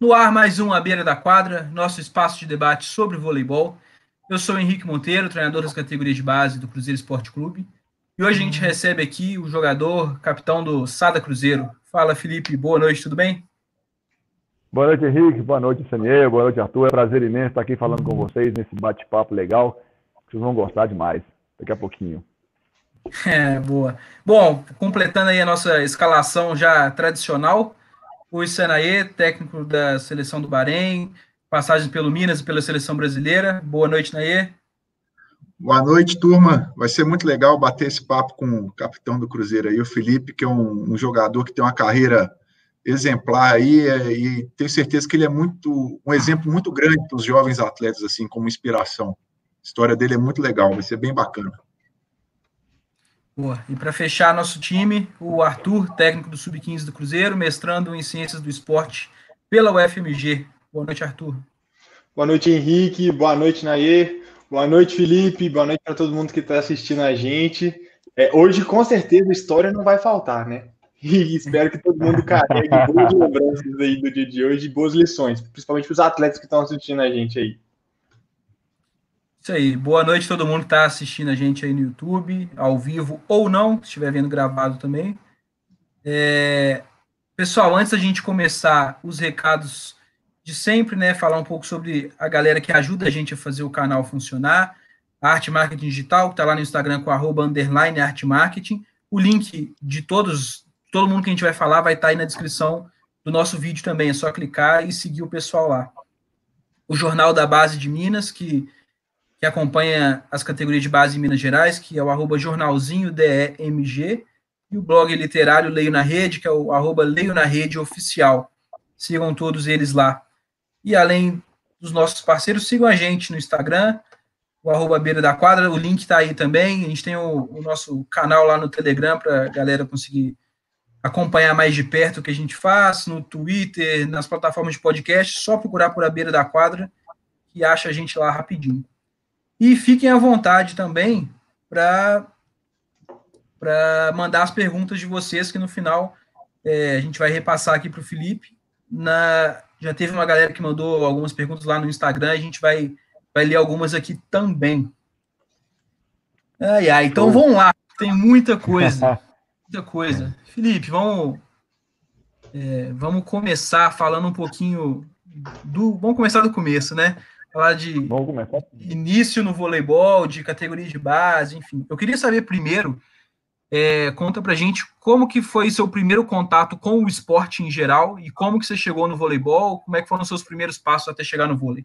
No ar, mais um à beira da quadra, nosso espaço de debate sobre voleibol. Eu sou Henrique Monteiro, treinador das categorias de base do Cruzeiro Esporte Clube. E hoje a gente recebe aqui o jogador, capitão do Sada Cruzeiro. Fala, Felipe. Boa noite, tudo bem? Boa noite, Henrique. Boa noite, Saniel. Boa noite, Arthur. É um prazer imenso estar aqui falando com vocês nesse bate-papo legal. Vocês vão gostar demais daqui a pouquinho. É, boa. Bom, completando aí a nossa escalação já tradicional, o Senaê, técnico da seleção do Bahrein, passagem pelo Minas e pela seleção brasileira. Boa noite, Naê. Boa noite, turma. Vai ser muito legal bater esse papo com o capitão do Cruzeiro aí, o Felipe, que é um, um jogador que tem uma carreira exemplar aí, é, e tenho certeza que ele é muito um exemplo muito grande para os jovens atletas, assim, como inspiração. A história dele é muito legal, vai ser bem bacana. Boa. E para fechar nosso time, o Arthur, técnico do Sub-15 do Cruzeiro, mestrando em Ciências do Esporte pela UFMG. Boa noite, Arthur. Boa noite, Henrique. Boa noite, Naê. Boa noite, Felipe. Boa noite para todo mundo que está assistindo a gente. É, hoje, com certeza, história não vai faltar, né? E espero que todo mundo carregue boas lembranças aí do dia de hoje, boas lições, principalmente para os atletas que estão assistindo a gente aí. Isso aí. Boa noite a todo mundo que está assistindo a gente aí no YouTube, ao vivo ou não, se estiver vendo gravado também. É... Pessoal, antes da gente começar os recados de sempre, né, falar um pouco sobre a galera que ajuda a gente a fazer o canal funcionar, Arte Marketing Digital, que está lá no Instagram com arroba underline Arte Marketing. O link de todos, todo mundo que a gente vai falar vai estar tá aí na descrição do nosso vídeo também, é só clicar e seguir o pessoal lá. O Jornal da Base de Minas, que que acompanha as categorias de base em Minas Gerais, que é o arroba jornalzinho DEMG, e o blog literário Leio na Rede, que é o arroba Leio na Rede Oficial. Sigam todos eles lá. E além dos nossos parceiros, sigam a gente no Instagram, o arroba Beira da Quadra, o link está aí também. A gente tem o, o nosso canal lá no Telegram para a galera conseguir acompanhar mais de perto o que a gente faz, no Twitter, nas plataformas de podcast, só procurar por a Beira da Quadra que acha a gente lá rapidinho. E fiquem à vontade também para mandar as perguntas de vocês, que no final é, a gente vai repassar aqui para o Felipe. Na, já teve uma galera que mandou algumas perguntas lá no Instagram, a gente vai, vai ler algumas aqui também. Ai, ai, então vamos lá, tem muita coisa. Muita coisa. Felipe, vamos, é, vamos começar falando um pouquinho do. Vamos começar do começo, né? Falar de início no voleibol, de categoria de base, enfim. Eu queria saber primeiro, é, conta pra gente como que foi seu primeiro contato com o esporte em geral e como que você chegou no voleibol, como é que foram os seus primeiros passos até chegar no vôlei?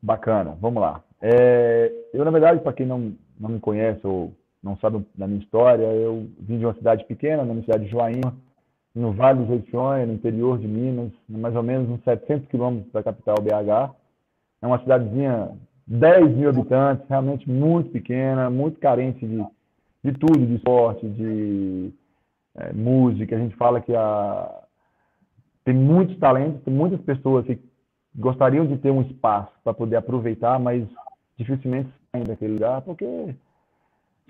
Bacana, vamos lá. É, eu, na verdade, para quem não, não me conhece ou não sabe da minha história, eu vim de uma cidade pequena, na minha cidade de Joaíma, no Vale do Jequitinhonha, no interior de Minas, mais ou menos uns 700 quilômetros da capital BH. É uma cidadezinha 10 mil habitantes, realmente muito pequena, muito carente de, de tudo, de esporte, de é, música. A gente fala que a, tem muitos talentos, tem muitas pessoas que gostariam de ter um espaço para poder aproveitar, mas dificilmente saem daquele lugar, porque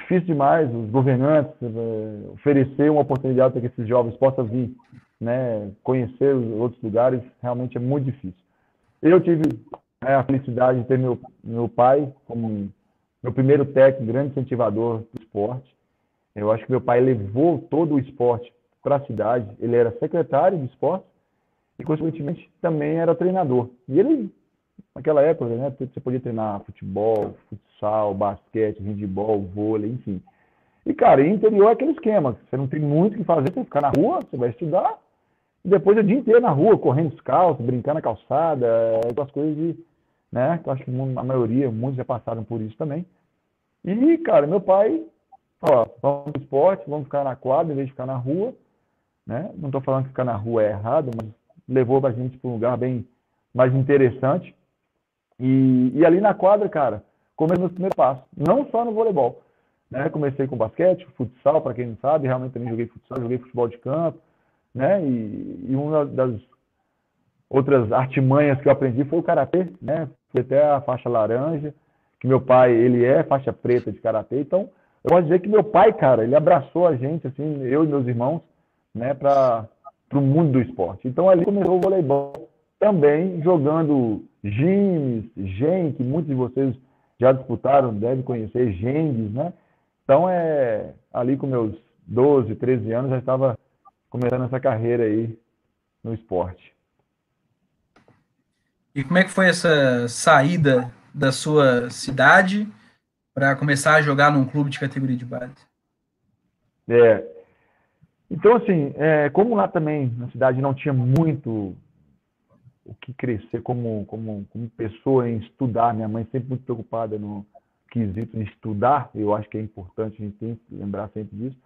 difícil demais os governantes eh, oferecer uma oportunidade para que esses jovens possam vir, né, conhecer os outros lugares, realmente é muito difícil. Eu tive né, a felicidade de ter meu, meu pai como meu primeiro técnico, grande incentivador do esporte. Eu acho que meu pai levou todo o esporte para a cidade. Ele era secretário de esporte e, consequentemente, também era treinador. E ele, naquela época, né, você podia treinar futebol, futsal, basquete, handebol, vôlei, enfim. E, cara, interior é aquele esquema. Você não tem muito o que fazer, você ficar na rua, você vai estudar, e depois é o dia inteiro na rua, correndo descalço, brincando na calçada, aquelas coisas de, né, que eu acho que a maioria, muitos já passaram por isso também. E, cara, meu pai, ó, vamos pro esporte, vamos ficar na quadra em vez de ficar na rua, né? Não estou falando que ficar na rua é errado, mas levou a gente para um lugar bem mais interessante. E, e ali na quadra, cara, comecei meus primeiros passos, não só no voleibol. Né? Comecei com basquete, futsal, para quem não sabe, realmente também joguei futsal, joguei futebol de campo, né? E, e uma das outras artimanhas que eu aprendi foi o karatê, né? Fui até a faixa laranja, que meu pai, ele é faixa preta de karatê, então eu posso dizer que meu pai, cara, ele abraçou a gente, assim, eu e meus irmãos, né, para o mundo do esporte. Então ali começou o voleibol também jogando Gimes, Gen, que muitos de vocês já disputaram, devem conhecer, Gengues, né? Então é ali com meus 12, 13 anos já estava começando essa carreira aí no esporte. E como é que foi essa saída da sua cidade para começar a jogar num clube de categoria de base? É. Então, assim, é, como lá também na cidade não tinha muito o que crescer como, como, como pessoa em estudar, minha mãe sempre muito preocupada no quesito de estudar, eu acho que é importante, a gente tem que lembrar sempre disso.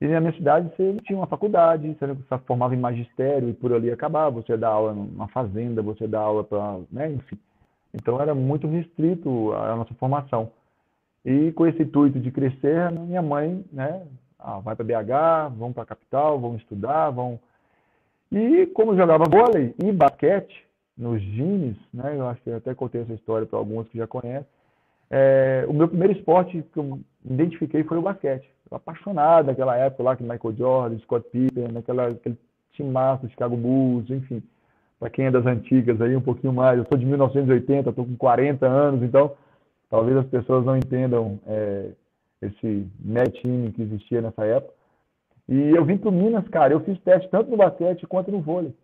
E na minha cidade você tinha uma faculdade, você formava em magistério e por ali acabava, você dá aula numa fazenda, você dá aula para, né, enfim. Então era muito restrito a nossa formação. E com esse intuito de crescer, minha mãe, né, ah, vai para BH, vão para a capital, vão estudar, vão. E como jogava vôlei e basquete nos Gines, né, eu acho que eu até contei essa história para alguns que já conhecem. É, o meu primeiro esporte que eu identifiquei foi o basquete. Eu apaixonado naquela época lá que Michael Jordan, Scott Pippen, naquela aquele time massa, Chicago Bulls, enfim. Para quem é das antigas aí um pouquinho mais, eu sou de 1980, estou com 40 anos, então talvez as pessoas não entendam é, esse mega time que existia nessa época. E eu vim para Minas, cara, eu fiz teste tanto no basquete quanto no vôlei.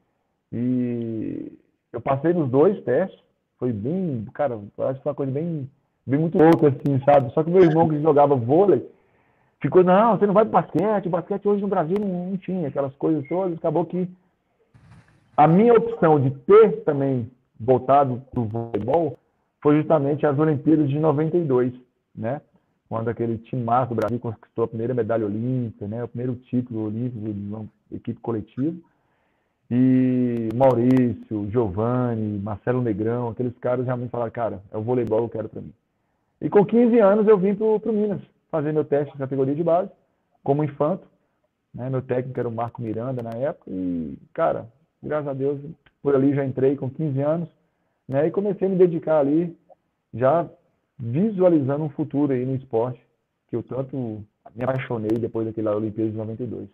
E eu passei nos dois testes, foi bem, cara, acho que foi uma coisa bem, bem muito louca, assim, sabe? Só que meu irmão que jogava vôlei ficou, não, você não vai para basquete, basquete hoje no Brasil não, não tinha aquelas coisas todas, acabou que a minha opção de ter também voltado para o voleibol foi justamente as Olimpíadas de 92, né? Quando aquele time massa do Brasil conquistou a primeira medalha olímpica, né? O primeiro título olímpico de uma equipe coletiva. E Maurício, Giovanni, Marcelo Negrão, aqueles caras realmente falaram, cara, é o voleibol que eu quero para mim. E com 15 anos eu vim para o Minas fazer meu teste de categoria de base, como infanto. Né? Meu técnico era o Marco Miranda na época. E, cara, graças a Deus, por ali já entrei com 15 anos né? E comecei a me dedicar ali, já visualizando um futuro aí no esporte, que eu tanto me apaixonei depois daquela Olimpíada de 92.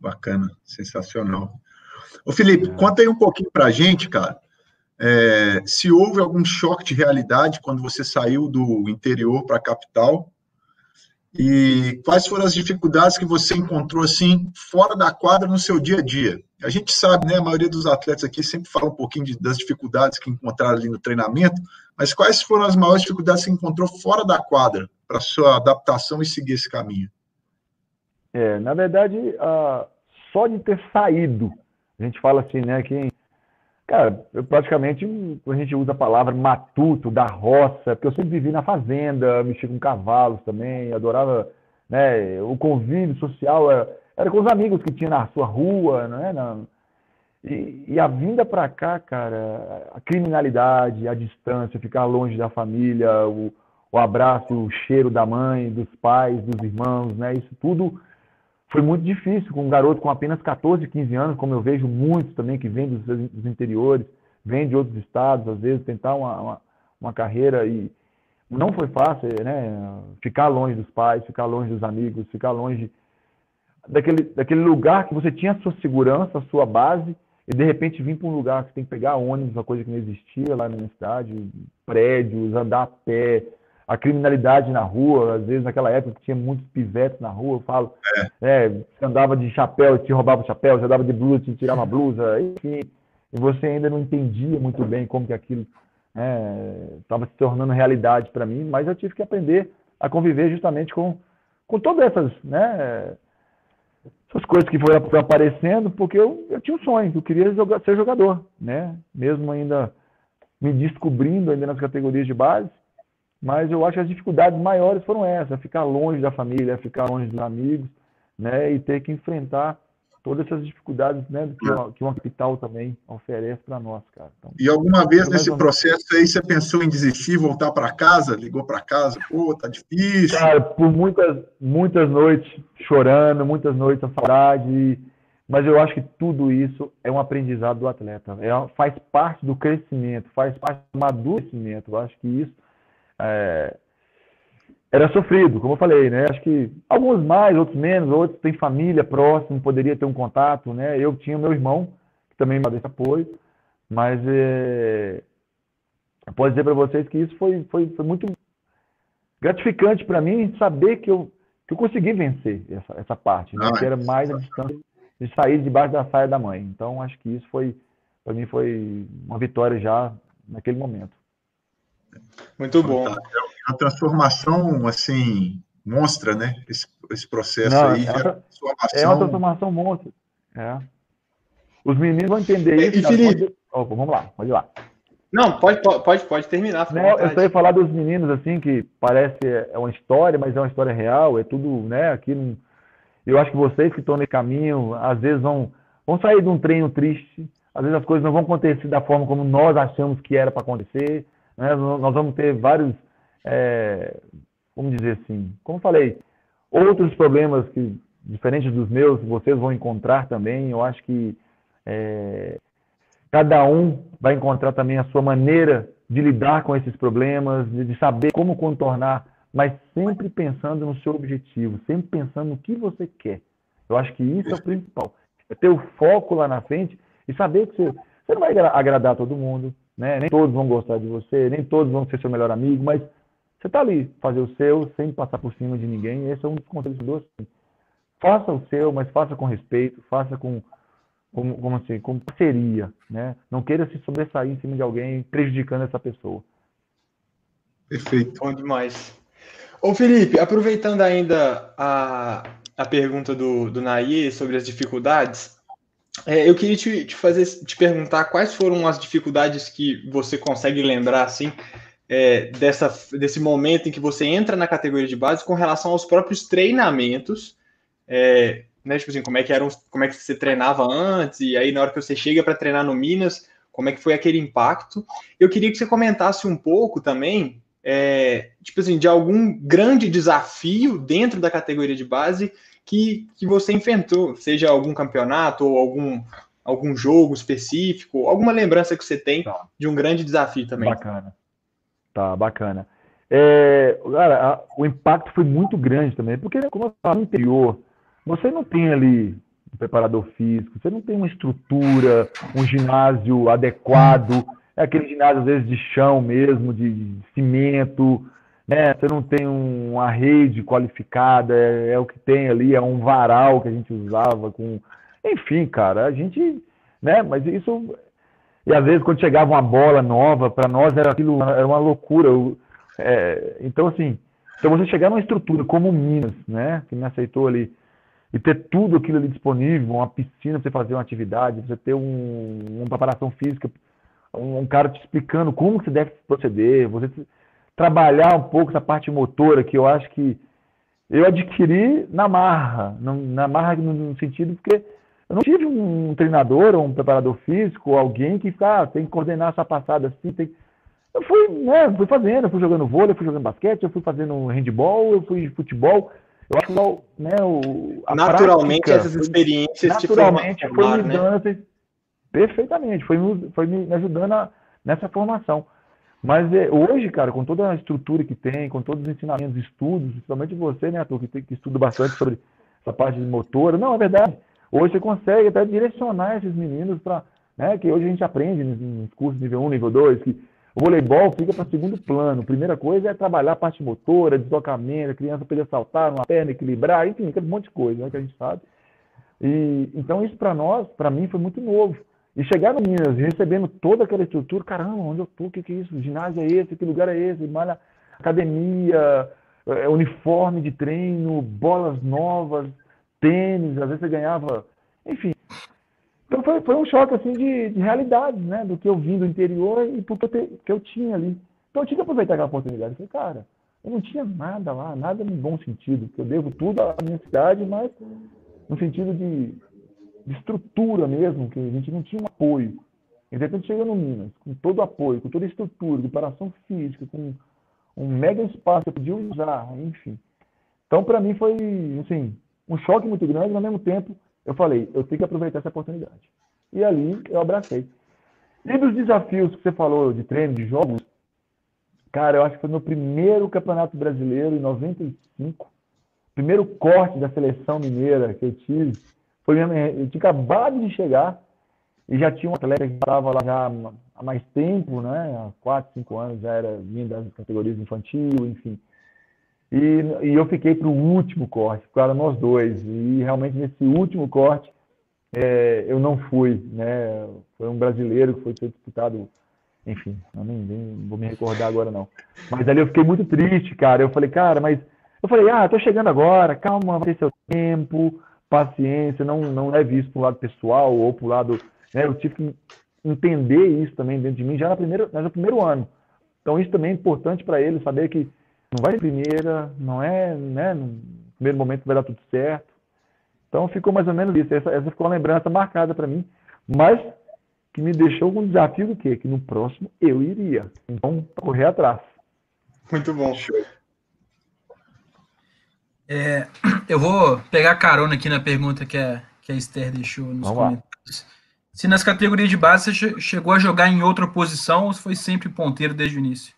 Bacana, sensacional. Ô Felipe, é. conta aí um pouquinho pra gente, cara. É, se houve algum choque de realidade quando você saiu do interior para a capital e quais foram as dificuldades que você encontrou assim fora da quadra no seu dia a dia? A gente sabe, né? A maioria dos atletas aqui sempre fala um pouquinho de, das dificuldades que encontraram ali no treinamento, mas quais foram as maiores dificuldades que encontrou fora da quadra para sua adaptação e seguir esse caminho? É, na verdade, uh, só de ter saído, a gente fala assim, né? Que Cara, eu praticamente, a gente usa a palavra matuto, da roça, porque eu sempre vivi na fazenda, mexi com cavalos também, adorava, né, o convívio social era, era com os amigos que tinha na sua rua, né, na, e, e, a vinda para cá, cara, a criminalidade, a distância, ficar longe da família, o, o abraço, o cheiro da mãe, dos pais, dos irmãos, né, isso tudo foi muito difícil com um garoto com apenas 14, 15 anos, como eu vejo muitos também que vêm dos, dos interiores, vêm de outros estados, às vezes tentar uma, uma, uma, carreira e não foi fácil, né? Ficar longe dos pais, ficar longe dos amigos, ficar longe daquele, daquele lugar que você tinha a sua segurança, a sua base, e de repente vir para um lugar que você tem que pegar ônibus, uma coisa que não existia lá na minha cidade, prédios, andar a pé, a criminalidade na rua, às vezes naquela época tinha muitos pivetes na rua, eu falo, é. É, você andava de chapéu, te roubava o chapéu, você andava de blusa, te tirava a blusa, enfim, e você ainda não entendia muito bem como que aquilo estava né, se tornando realidade para mim, mas eu tive que aprender a conviver justamente com, com todas essas, né, essas coisas que foram aparecendo, porque eu, eu tinha um sonho, eu queria jogar, ser jogador, né, mesmo ainda me descobrindo ainda nas categorias de base, mas eu acho que as dificuldades maiores foram essas, ficar longe da família, ficar longe dos amigos, né, e ter que enfrentar todas essas dificuldades, né, que, uma, que uma capital também oferece para nós, cara. Então, e alguma vez nesse processo aí você pensou em desistir, voltar para casa, ligou para casa, pô, tá difícil. Cara, por muitas muitas noites chorando, muitas noites a saudade, mas eu acho que tudo isso é um aprendizado do atleta, é, faz parte do crescimento, faz parte do amadurecimento. Eu acho que isso é, era sofrido, como eu falei, né? Acho que alguns mais, outros menos, outros têm família próxima, poderia ter um contato, né? Eu tinha meu irmão, que também me deu esse apoio, mas é, posso dizer para vocês que isso foi, foi, foi muito gratificante para mim saber que eu, que eu consegui vencer essa, essa parte, né? que era mais a distância de sair debaixo da saia da mãe. Então, acho que isso foi, para mim, foi uma vitória já naquele momento. Muito bom. É uma transformação, assim, monstra, né? Esse, esse processo Não, aí. É uma, transformação... é uma transformação monstra. É. Os meninos vão entender isso. E, Felipe? Opa, vamos lá, pode ir lá. Não, pode, pode, pode terminar. Não, eu só ia falar dos meninos, assim, que parece é uma história, mas é uma história real, é tudo, né, aqui não... Eu acho que vocês que estão no caminho, às vezes vão, vão sair de um treino triste, às vezes as coisas não vão acontecer da forma como nós achamos que era para acontecer, né? nós vamos ter vários, é, vamos dizer assim, como falei, outros problemas que, diferentes dos meus, vocês vão encontrar também, eu acho que é, Cada um vai encontrar também a sua maneira de lidar com esses problemas, de saber como contornar, mas sempre pensando no seu objetivo, sempre pensando no que você quer. Eu acho que isso é o principal. É ter o foco lá na frente e saber que você, você não vai agradar todo mundo, né? nem todos vão gostar de você, nem todos vão ser seu melhor amigo, mas você está ali, fazer o seu, sem passar por cima de ninguém. Esse é um dos conselhos que eu dou. Faça o seu, mas faça com respeito, faça com, como, como assim, como parceria, né? Não queira se sobressair em cima de alguém prejudicando essa pessoa. Perfeito. Bom demais. Ô Felipe, aproveitando ainda a, a pergunta do, do Nair sobre as dificuldades, é, eu queria te, te, fazer te perguntar quais foram as dificuldades que você consegue lembrar assim é, dessa, desse momento em que você entra na categoria de base com relação aos próprios treinamentos. É, né? Tipo assim, como é que era, como é que você treinava antes e aí na hora que você chega para treinar no Minas, como é que foi aquele impacto? Eu queria que você comentasse um pouco também, é, tipo assim, de algum grande desafio dentro da categoria de base que, que você enfrentou, seja algum campeonato ou algum algum jogo específico, alguma lembrança que você tem tá. de um grande desafio também. Bacana. Tá, bacana. É, cara, a, o impacto foi muito grande também, porque como eu estava no interior, você não tem ali um preparador físico, você não tem uma estrutura, um ginásio adequado, é aquele ginásio às vezes de chão mesmo, de, de cimento, né? Você não tem um, uma rede qualificada, é, é, o que tem ali, é um varal que a gente usava com, enfim, cara, a gente, né? Mas isso e às vezes quando chegava uma bola nova, para nós era aquilo, era uma loucura. É, então assim, então você chegar numa estrutura como Minas, né? Que me aceitou ali e ter tudo aquilo ali disponível, uma piscina para você fazer uma atividade, você ter um, uma preparação física, um, um, cara te explicando como você deve proceder, você trabalhar um pouco essa parte motora que eu acho que eu adquiri na marra, na marra no, sentido porque eu não tive um treinador ou um preparador físico ou alguém que ah, tem que coordenar essa passada assim, tem... eu fui, né, fui fazendo, eu fui jogando vôlei, eu fui jogando basquete, eu fui fazendo handball, eu fui futebol, eu acho que né, o, naturalmente prática, essas experiências naturalmente te foi me né? dando né? perfeitamente, foi, foi me ajudando a, nessa formação. Mas é, hoje, cara, com toda a estrutura que tem, com todos os ensinamentos, estudos, principalmente você, né, Arthur, que, tem, que estuda bastante sobre essa parte de motor, não, é verdade. Hoje você consegue até direcionar esses meninos para, né, que hoje a gente aprende nos cursos nível 1, nível 2, que o voleibol fica para segundo plano. Primeira coisa é trabalhar a parte motora, deslocamento, a criança poder saltar numa perna, equilibrar, enfim, aquele monte de coisa né, que a gente sabe. E, então, isso para nós, para mim, foi muito novo. E chegar no Minas recebendo toda aquela estrutura, caramba, onde eu tô? O que, que é isso? O ginásio é esse? Que lugar é esse? Malha, academia, é, uniforme de treino, bolas novas, tênis, às vezes você ganhava. Enfim, então foi, foi um choque assim de, de realidade, né? Do que eu vim do interior e te, que eu tinha ali. Então eu tinha que aproveitar aquela oportunidade. Eu falei, cara, eu não tinha nada lá, nada no bom sentido, porque eu devo tudo à minha cidade, mas no sentido de, de estrutura mesmo, que a gente não tinha um apoio. E de repente chega no Minas, com todo o apoio, com toda a estrutura, preparação física, com um mega espaço que podia usar, enfim. Então, para mim, foi assim, um choque muito grande, mas ao mesmo tempo eu falei, eu tenho que aproveitar essa oportunidade. E ali eu abracei. E dos desafios que você falou de treino, de jogos, Cara, eu acho que foi no primeiro Campeonato Brasileiro, em 95. Primeiro corte da seleção mineira que eu tive. Foi mesmo, eu tinha acabado de chegar e já tinha um atleta que estava lá já há mais tempo, né? Há 4, 5 anos já era vindo das categorias infantil, enfim. E, e eu fiquei para o último corte, ficaram nós dois. E realmente nesse último corte é, eu não fui, né? Foi um brasileiro que foi ser disputado, enfim, eu nem, nem, vou me recordar agora não. Mas ali eu fiquei muito triste, cara. Eu falei, cara, mas eu falei, ah, tô chegando agora, calma, vai ter seu tempo, paciência, não não leve isso para o lado pessoal ou para o lado, né? Eu tive que entender isso também dentro de mim já no primeiro, no primeiro ano. Então isso também é importante para ele saber que não vai ser primeira, não é, né? No primeiro momento vai dar tudo certo. Então ficou mais ou menos isso. Essa, essa ficou uma lembrança marcada para mim, mas que me deixou com um desafio do quê? Que no próximo eu iria. Então, correr atrás. Muito bom. É, eu vou pegar carona aqui na pergunta que a, que a Esther deixou nos Vamos comentários. Lá. Se nas categorias de base você chegou a jogar em outra posição ou foi sempre ponteiro desde o início?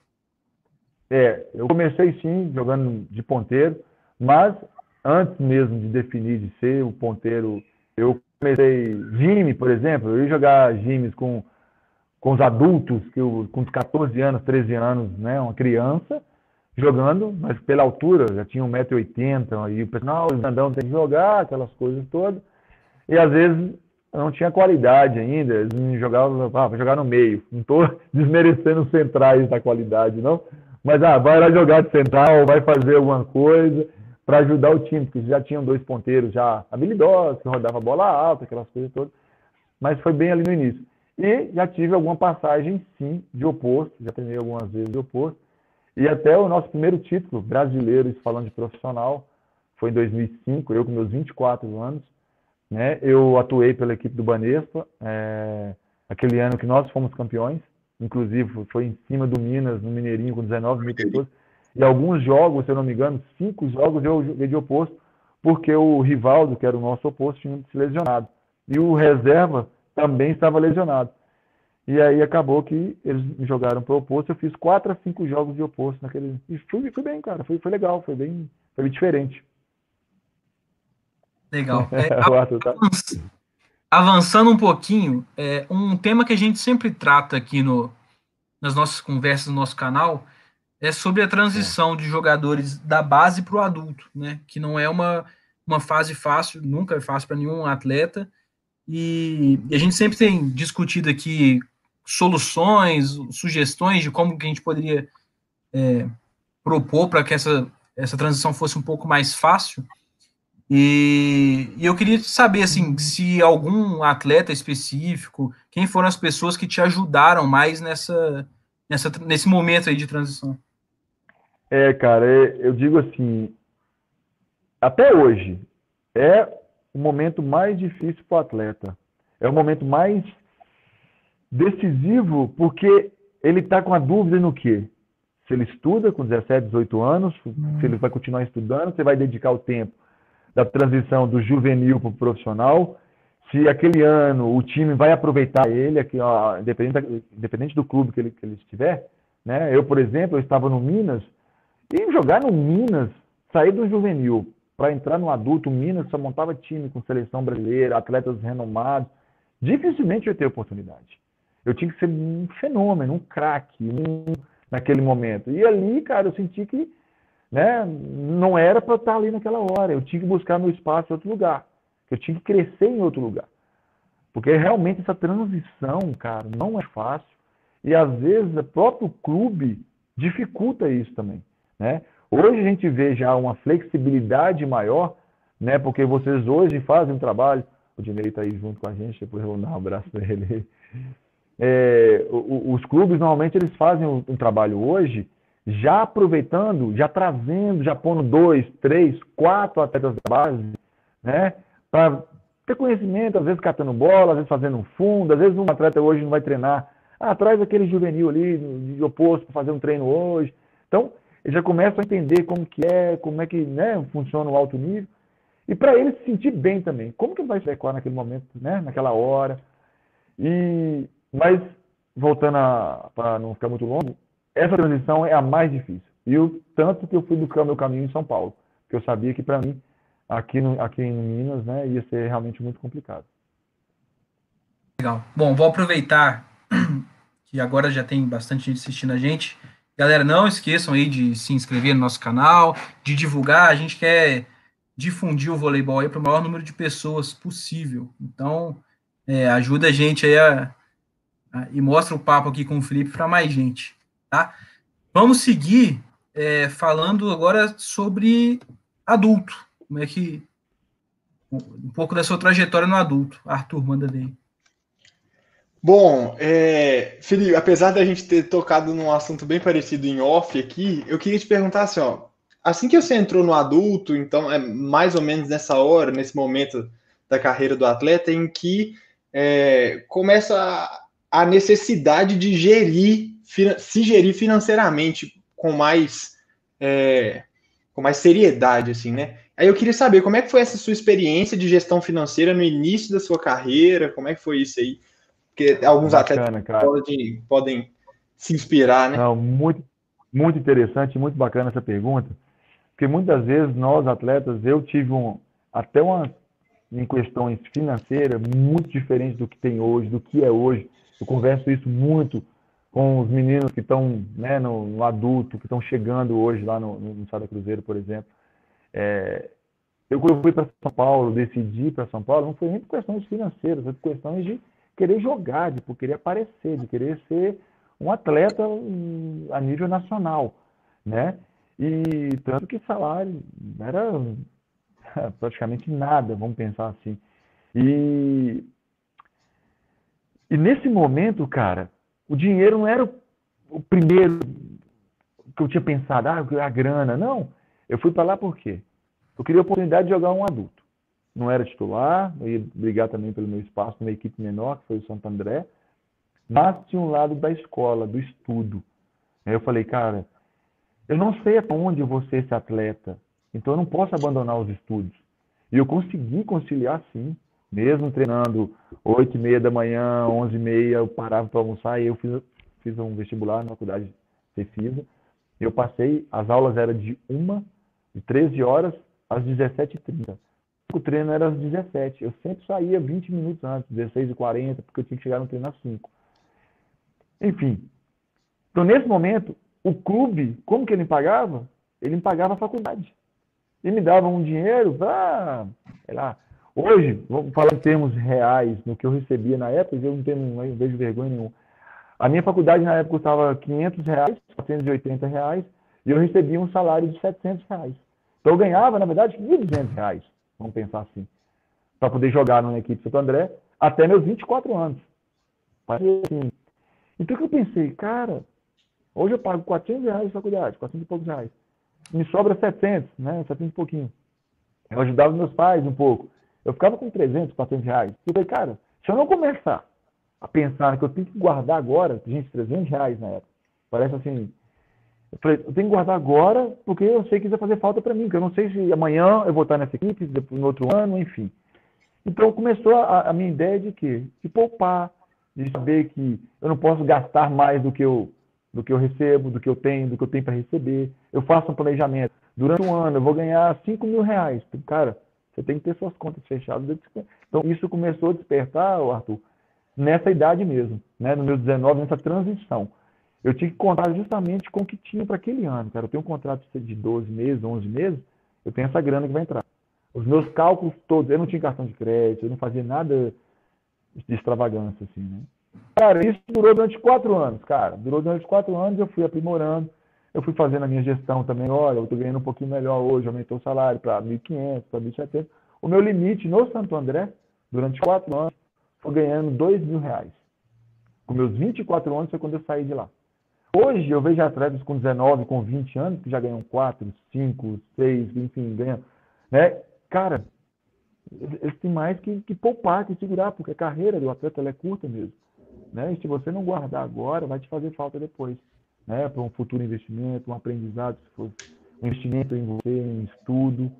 É, eu comecei sim jogando de ponteiro, mas antes mesmo de definir de ser o ponteiro, eu comecei Jimmy, por exemplo, eu ia jogar Jimmys com, com os adultos, que eu, com 14 anos, 13 anos, né, uma criança, jogando, mas pela altura, já tinha 1,80m, aí o pessoal, o grandão tem que jogar, aquelas coisas todas, e às vezes não tinha qualidade ainda, eles me jogavam, ah, vai jogar no meio, não estou desmerecendo os centrais da qualidade, não, mas ah, vai lá jogar de central, vai fazer alguma coisa, para ajudar o time, porque já tinham dois ponteiros já habilidosos, que rodava bola alta, aquelas coisas todas. Mas foi bem ali no início. E já tive alguma passagem, sim, de oposto, já treinei algumas vezes de oposto. E até o nosso primeiro título brasileiro, isso falando de profissional, foi em 2005, eu com meus 24 anos. Né? Eu atuei pela equipe do Banespa, é, aquele ano que nós fomos campeões, inclusive foi em cima do Minas, no Mineirinho, com 19 mil pessoas. E alguns jogos, se eu não me engano, cinco jogos eu joguei de oposto, porque o Rivaldo, que era o nosso oposto, tinha se lesionado. E o reserva também estava lesionado. E aí acabou que eles me jogaram para o oposto. Eu fiz quatro a cinco jogos de oposto naquele. E fui, fui bem, cara. Foi, foi legal, foi bem, foi bem diferente. Legal. É, avançando um pouquinho, é, um tema que a gente sempre trata aqui no, nas nossas conversas no nosso canal é sobre a transição é. de jogadores da base para o adulto, né? Que não é uma, uma fase fácil, nunca é fácil para nenhum atleta. E, e, a gente sempre tem discutido aqui soluções, sugestões de como que a gente poderia é, propor para que essa, essa transição fosse um pouco mais fácil. E, e, eu queria saber assim, se algum atleta específico, quem foram as pessoas que te ajudaram mais nessa, nessa, nesse momento aí de transição. É, cara, é, eu digo assim, até hoje, é o momento mais difícil para o atleta. É o momento mais decisivo, porque ele está com a dúvida no quê? Se ele estuda com 17, 18 anos, hum. se ele vai continuar estudando, se vai dedicar o tempo da transição do juvenil para o profissional, se aquele ano o time vai aproveitar ele, aqui, ó, independente, independente do clube que ele, que ele estiver. Né? Eu, por exemplo, eu estava no Minas, e jogar no Minas, sair do juvenil para entrar no adulto, o Minas só montava time com seleção brasileira, atletas renomados. Dificilmente eu ia ter oportunidade. Eu tinha que ser um fenômeno, um craque, um, naquele momento. E ali, cara, eu senti que né, não era para estar ali naquela hora. Eu tinha que buscar meu espaço em outro lugar. Eu tinha que crescer em outro lugar. Porque realmente essa transição, cara, não é fácil. E às vezes o próprio clube dificulta isso também. Né? Hoje a gente vê já uma flexibilidade maior, né? porque vocês hoje fazem um trabalho, o Dinei está aí junto com a gente, depois eu vou dar um abraço para ele. É, os clubes normalmente eles fazem um, um trabalho hoje já aproveitando, já trazendo, já pondo dois, três, quatro atletas da base, né? Para ter conhecimento, às vezes catando bola, às vezes fazendo um fundo, às vezes um atleta hoje não vai treinar. Ah, traz aquele juvenil ali de oposto para fazer um treino hoje. Então, ele já começa a entender como que é, como é que né, funciona o alto nível. E para ele se sentir bem também. Como que ele vai se adequar naquele momento, né, naquela hora. E, mas, voltando para não ficar muito longo, essa transição é a mais difícil. E o tanto que eu fui buscar meu caminho em São Paulo, porque eu sabia que para mim aqui no, aqui em Minas, né, ia ser realmente muito complicado. Legal. Bom, vou aproveitar que agora já tem bastante gente assistindo a gente. Galera, não esqueçam aí de se inscrever no nosso canal, de divulgar. A gente quer difundir o voleibol aí para o maior número de pessoas possível. Então, é, ajuda a gente aí a, a, e mostra o papo aqui com o Felipe para mais gente, tá? Vamos seguir é, falando agora sobre adulto. Como é que um pouco da sua trajetória no adulto. Arthur, manda daí. Bom, é, Felipe, apesar da gente ter tocado num assunto bem parecido em off aqui, eu queria te perguntar assim, ó, assim que você entrou no adulto, então é mais ou menos nessa hora, nesse momento da carreira do atleta, em que é, começa a necessidade de gerir, se gerir financeiramente com mais, é, com mais seriedade, assim, né? Aí eu queria saber como é que foi essa sua experiência de gestão financeira no início da sua carreira, como é que foi isso aí? Porque alguns Bacana, atletas podem, podem se inspirar, né? Não, muito, muito interessante, muito bacana essa pergunta, porque muitas vezes nós atletas, eu tive um, até uma, em questões financeiras, muito diferente do que tem hoje, do que é hoje. Eu converso isso muito com os meninos que estão né, no, no, adulto, que estão chegando hoje lá no, no Sada Cruzeiro, por exemplo. É, eu, quando eu fui para São Paulo, decidi para São Paulo, não foi nem por questões financeiras, foi por questões de querer jogar, de querer aparecer, de querer ser um atleta a nível nacional, né? E tanto que salário era praticamente nada, vamos pensar assim. E, e nesse momento, cara, o dinheiro não era o primeiro que eu tinha pensado, ah, a grana. Não, eu fui para lá por quê? Eu queria a oportunidade de jogar um adulto não era titular, eu ia brigar também pelo meu espaço numa equipe menor, que foi o Santo André, mas tinha um lado da escola, do estudo. Aí eu falei, cara, eu não sei até onde eu vou ser esse atleta, então eu não posso abandonar os estudos. E eu consegui conciliar sim, mesmo treinando 8 e meia da manhã, 11 e meia, eu parava para almoçar e eu fiz, fiz um vestibular na faculdade de Cefisa. Eu passei, as aulas eram de 1, de 13 horas às 17h30 o treino era às 17. Eu sempre saía 20 minutos antes, 16 e 40, porque eu tinha que chegar no treino às 5. Enfim. Então, nesse momento, o clube, como que ele me pagava? Ele me pagava a faculdade. Ele me dava um dinheiro para, sei lá, hoje, vamos falar em termos reais, no que eu recebia na época, eu não, tenho, não vejo vergonha nenhuma. A minha faculdade na época custava 500 reais, 480 reais, e eu recebia um salário de 700 reais. Então eu ganhava, na verdade, 1.200 reais. Vamos pensar assim. Para poder jogar numa equipe Santo André até meus 24 anos. Assim. Então que eu pensei, cara, hoje eu pago 400 reais de faculdade, 400 e poucos reais. Me sobra 700, né? 700 e pouquinho. Eu ajudava meus pais um pouco. Eu ficava com 300, 400 reais. Eu falei, cara, se eu não começar a pensar que eu tenho que guardar agora, gente, 300 reais na época, parece assim, eu falei, eu tenho que guardar agora, porque eu sei que isso vai fazer falta para mim, que eu não sei se amanhã eu vou estar nessa equipe, no outro ano, enfim. Então começou a, a minha ideia de quê? De poupar, de saber que eu não posso gastar mais do que eu, do que eu recebo, do que eu tenho, do que eu tenho para receber. Eu faço um planejamento. Durante um ano eu vou ganhar 5 mil reais. Cara, você tem que ter suas contas fechadas. Então isso começou a despertar, Arthur, nessa idade mesmo, né? no meu 19, nessa transição eu tinha que contar justamente com o que tinha para aquele ano, cara. Eu tenho um contrato de 12 meses, 11 meses, eu tenho essa grana que vai entrar. Os meus cálculos todos, eu não tinha cartão de crédito, eu não fazia nada de extravagância, assim, né? Cara, isso durou durante quatro anos, cara. Durou durante quatro anos, eu fui aprimorando, eu fui fazendo a minha gestão também. Olha, eu estou ganhando um pouquinho melhor hoje, aumentou o salário para 1.500, para 1.700. O meu limite no Santo André, durante quatro anos, foi ganhando 2 mil reais. Com meus 24 anos foi quando eu saí de lá. Hoje eu vejo atletas com 19, com 20 anos que já ganham 4, 5, 6, enfim, ganham. Né? Cara, eles têm mais que, que poupar, que segurar, porque a carreira do atleta é curta mesmo. Né? E se você não guardar agora, vai te fazer falta depois. Né? Para um futuro investimento, um aprendizado, se for um investimento em você, em estudo.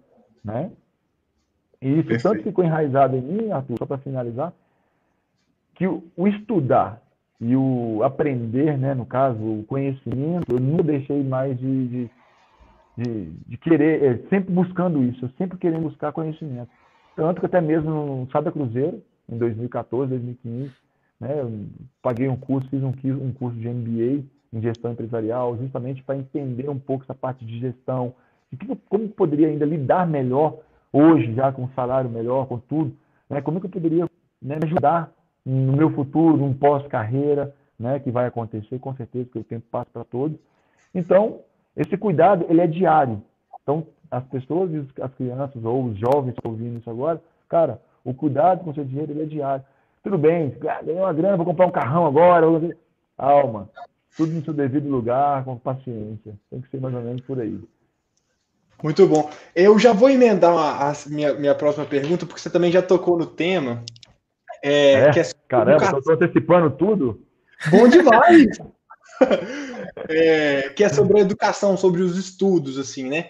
Né? E isso Perfeito. tanto ficou enraizado em mim, Arthur, só para finalizar, que o, o estudar e o aprender, né, no caso, o conhecimento, eu nunca deixei mais de, de, de, de querer, é, sempre buscando isso, sempre querendo buscar conhecimento. Tanto que até mesmo no Sada Cruzeiro, em 2014, 2015, né, eu paguei um curso, fiz um, um curso de MBA em gestão empresarial, justamente para entender um pouco essa parte de gestão, como poderia ainda lidar melhor hoje, já com um salário melhor, com tudo, né, como que eu poderia né, me ajudar no meu futuro, num pós-carreira, né, que vai acontecer, com certeza, que o tempo passa para todos. Então, esse cuidado, ele é diário. Então, as pessoas, as crianças ou os jovens que estão ouvindo isso agora, cara, o cuidado com o seu dinheiro, ele é diário. Tudo bem, ah, ganhei uma grana, vou comprar um carrão agora. Alma, tudo no seu devido lugar, com paciência. Tem que ser mais ou menos por aí. Muito bom. Eu já vou emendar a, a minha, minha próxima pergunta, porque você também já tocou no tema, é, é? é Caramba, estou antecipando tudo? Bom demais! é, que é sobre a educação, sobre os estudos, assim, né?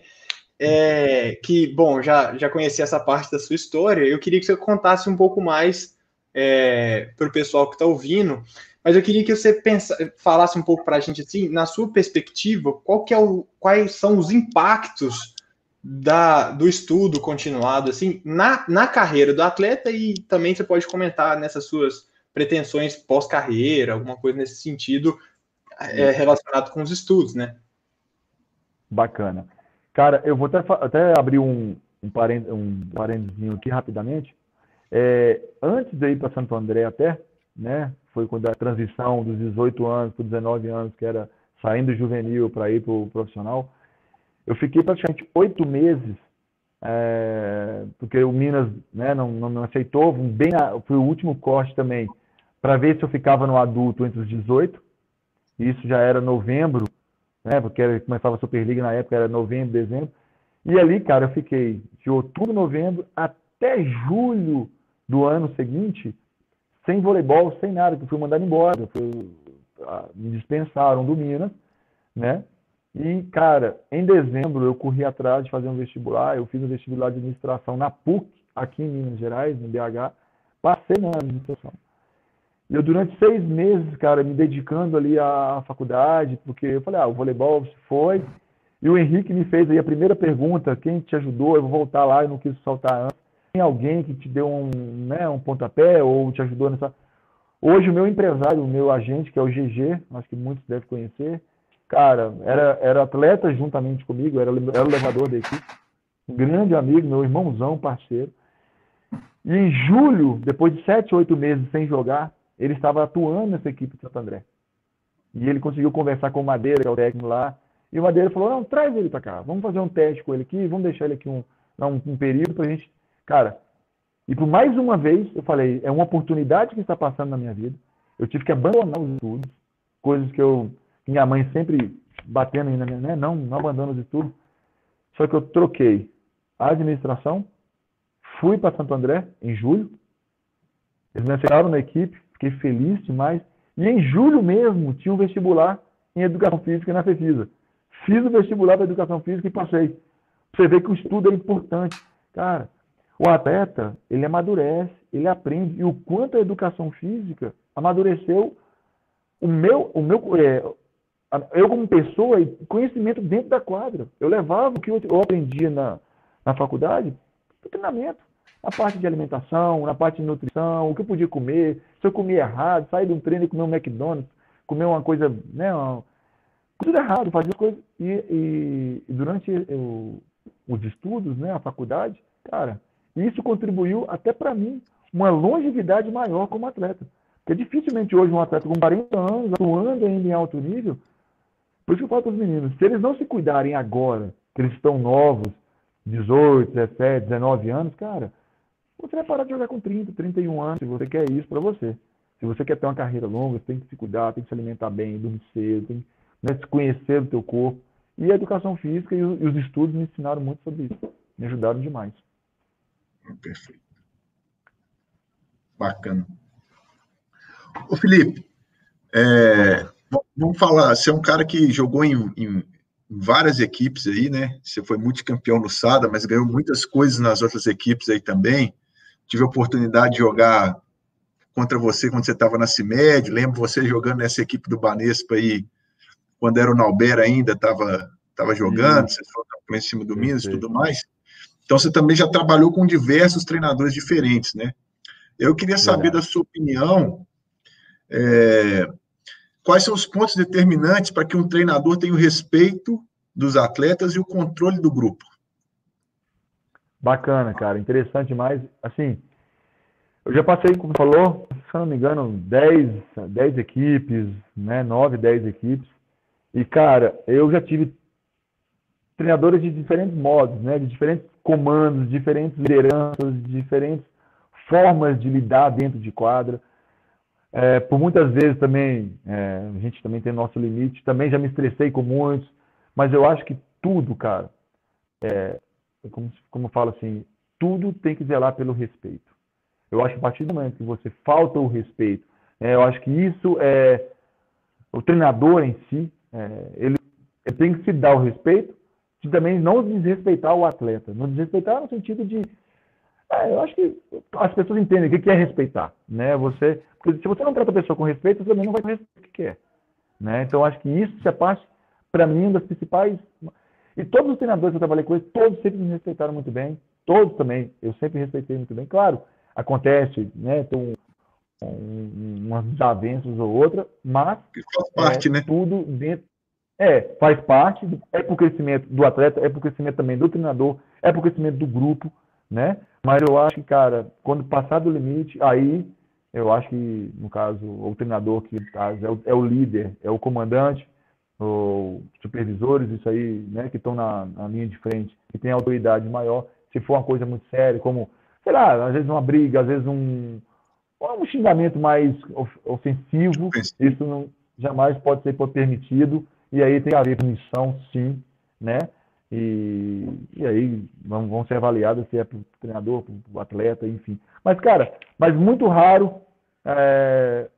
É, que, bom, já, já conheci essa parte da sua história, eu queria que você contasse um pouco mais é, para o pessoal que está ouvindo, mas eu queria que você pensa, falasse um pouco para a gente, assim, na sua perspectiva, qual que é o, quais são os impactos da, do estudo continuado assim na, na carreira do atleta e também você pode comentar nessas suas pretensões pós-carreira, alguma coisa nesse sentido é, relacionado com os estudos, né? Bacana. Cara, eu vou até, até abrir um, um, parênteses, um parênteses aqui rapidamente. É, antes de ir para Santo André até, né, foi quando a transição dos 18 anos para 19 anos, que era saindo do juvenil para ir para o profissional, eu fiquei praticamente oito meses, é, porque o Minas né, não, não, não aceitou, bem na, foi o último corte também, para ver se eu ficava no adulto entre os 18. Isso já era novembro, né, porque era, começava a Superliga na época, era novembro, dezembro. E ali, cara, eu fiquei de outubro, novembro até julho do ano seguinte, sem voleibol, sem nada, que eu fui mandado embora. Fui, ah, me dispensaram do Minas, né? E, cara, em dezembro eu corri atrás de fazer um vestibular. Eu fiz um vestibular de administração na PUC, aqui em Minas Gerais, no BH. Passei na administração. E eu, durante seis meses, cara, me dedicando ali à faculdade, porque eu falei, ah, o voleibol foi. E o Henrique me fez aí a primeira pergunta: quem te ajudou? Eu vou voltar lá, eu não quis soltar antes. Tem alguém que te deu um, né, um pontapé ou te ajudou nessa. Hoje, o meu empresário, o meu agente, que é o GG, acho que muitos devem conhecer, Cara, era, era atleta juntamente comigo, era, era o levador da equipe. Um grande amigo, meu irmãozão, parceiro. E em julho, depois de sete, oito meses sem jogar, ele estava atuando nessa equipe de Santo André. E ele conseguiu conversar com o Madeira, que é o técnico lá. E o Madeira falou: não, traz ele para cá, vamos fazer um teste com ele aqui, vamos deixar ele aqui um, um, um período para a gente. Cara, e por mais uma vez, eu falei: é uma oportunidade que está passando na minha vida. Eu tive que abandonar os estudos, coisas que eu minha mãe sempre batendo ainda, né? Não, não abandona os estudos. Só que eu troquei a administração, fui para Santo André em julho. Eles me aceitaram na equipe, fiquei feliz demais. E em julho mesmo tinha um vestibular em educação física na FEFISA. Fiz o vestibular para educação física e passei. Você vê que o estudo é importante. Cara, o atleta, ele amadurece, ele aprende. E o quanto a educação física amadureceu o meu, o meu, é, eu como pessoa e conhecimento dentro da quadra. Eu levava o que eu aprendia na, na faculdade para treinamento. Na parte de alimentação, na parte de nutrição, o que eu podia comer, se eu comia errado, sair de um treino e comer um McDonald's, comer uma coisa, né, uma, tudo errado, fazer coisas. E, e, e durante os estudos, né, a faculdade, cara, isso contribuiu até para mim uma longevidade maior como atleta. Porque dificilmente hoje um atleta com 40 anos, atuando ainda em alto nível, por isso que eu falo para os meninos, se eles não se cuidarem agora, que eles estão novos, 18, 17, 19 anos, cara, você vai parar de jogar com 30, 31 anos, se você quer isso para você. Se você quer ter uma carreira longa, você tem que se cuidar, tem que se alimentar bem, dormir cedo, tem que né, se conhecer o teu corpo. E a educação física e os estudos me ensinaram muito sobre isso. Me ajudaram demais. Perfeito. Bacana. Ô Felipe, é, Vamos falar, você é um cara que jogou em, em várias equipes aí, né? Você foi multicampeão no SADA, mas ganhou muitas coisas nas outras equipes aí também. Tive a oportunidade de jogar contra você quando você estava na CIMED, lembro você jogando nessa equipe do Banespa aí, quando era o Nauber ainda, estava tava jogando, você foi em cima do Minas e tudo mais. Então, você também já trabalhou com diversos treinadores diferentes, né? Eu queria saber da sua opinião, é, quais são os pontos determinantes para que um treinador tenha o respeito dos atletas e o controle do grupo? Bacana, cara, interessante demais. Assim, eu já passei, como falou, se não me engano, 10, 10 equipes, né, 9, 10 equipes. E, cara, eu já tive treinadores de diferentes modos, né, de diferentes comandos, diferentes lideranças, diferentes formas de lidar dentro de quadra. É, por muitas vezes também, é, a gente também tem nosso limite, também já me estressei com muitos, mas eu acho que tudo, cara, é, como, como eu falo assim, tudo tem que zelar pelo respeito. Eu acho que a partir do momento que você falta o respeito, é, eu acho que isso é o treinador em si, é, ele, ele, tem que se dar o respeito de também não desrespeitar o atleta, não desrespeitar no sentido de é, eu acho que as pessoas entendem o que é respeitar, né? Você, porque se você não trata a pessoa com respeito, você também não vai respeitar o que é, né? Então acho que isso é parte, para mim, das principais. E todos os treinadores que eu trabalhei com eles, todos sempre me respeitaram muito bem, todos também, eu sempre respeitei muito bem. Claro, acontece, né? Tem um, um, umas desavenças ou outra, mas faz parte, é, né? Tudo dentro. É, faz parte, é para o crescimento do atleta, é para o crescimento também do treinador, é para o crescimento do grupo, né? Mas eu acho que, cara, quando passar do limite, aí eu acho que, no caso, o treinador, que no caso, é o, é o líder, é o comandante, os supervisores, isso aí, né, que estão na, na, linha de frente, que tem autoridade maior, se for uma coisa muito séria, como, sei lá, às vezes uma briga, às vezes um, um xingamento mais ofensivo, isso não, jamais pode ser permitido, e aí tem que haver punição, sim, né? E, e aí vão, vão ser avaliadas se é para o treinador, para o atleta, enfim. Mas, cara, mas muito raro. É,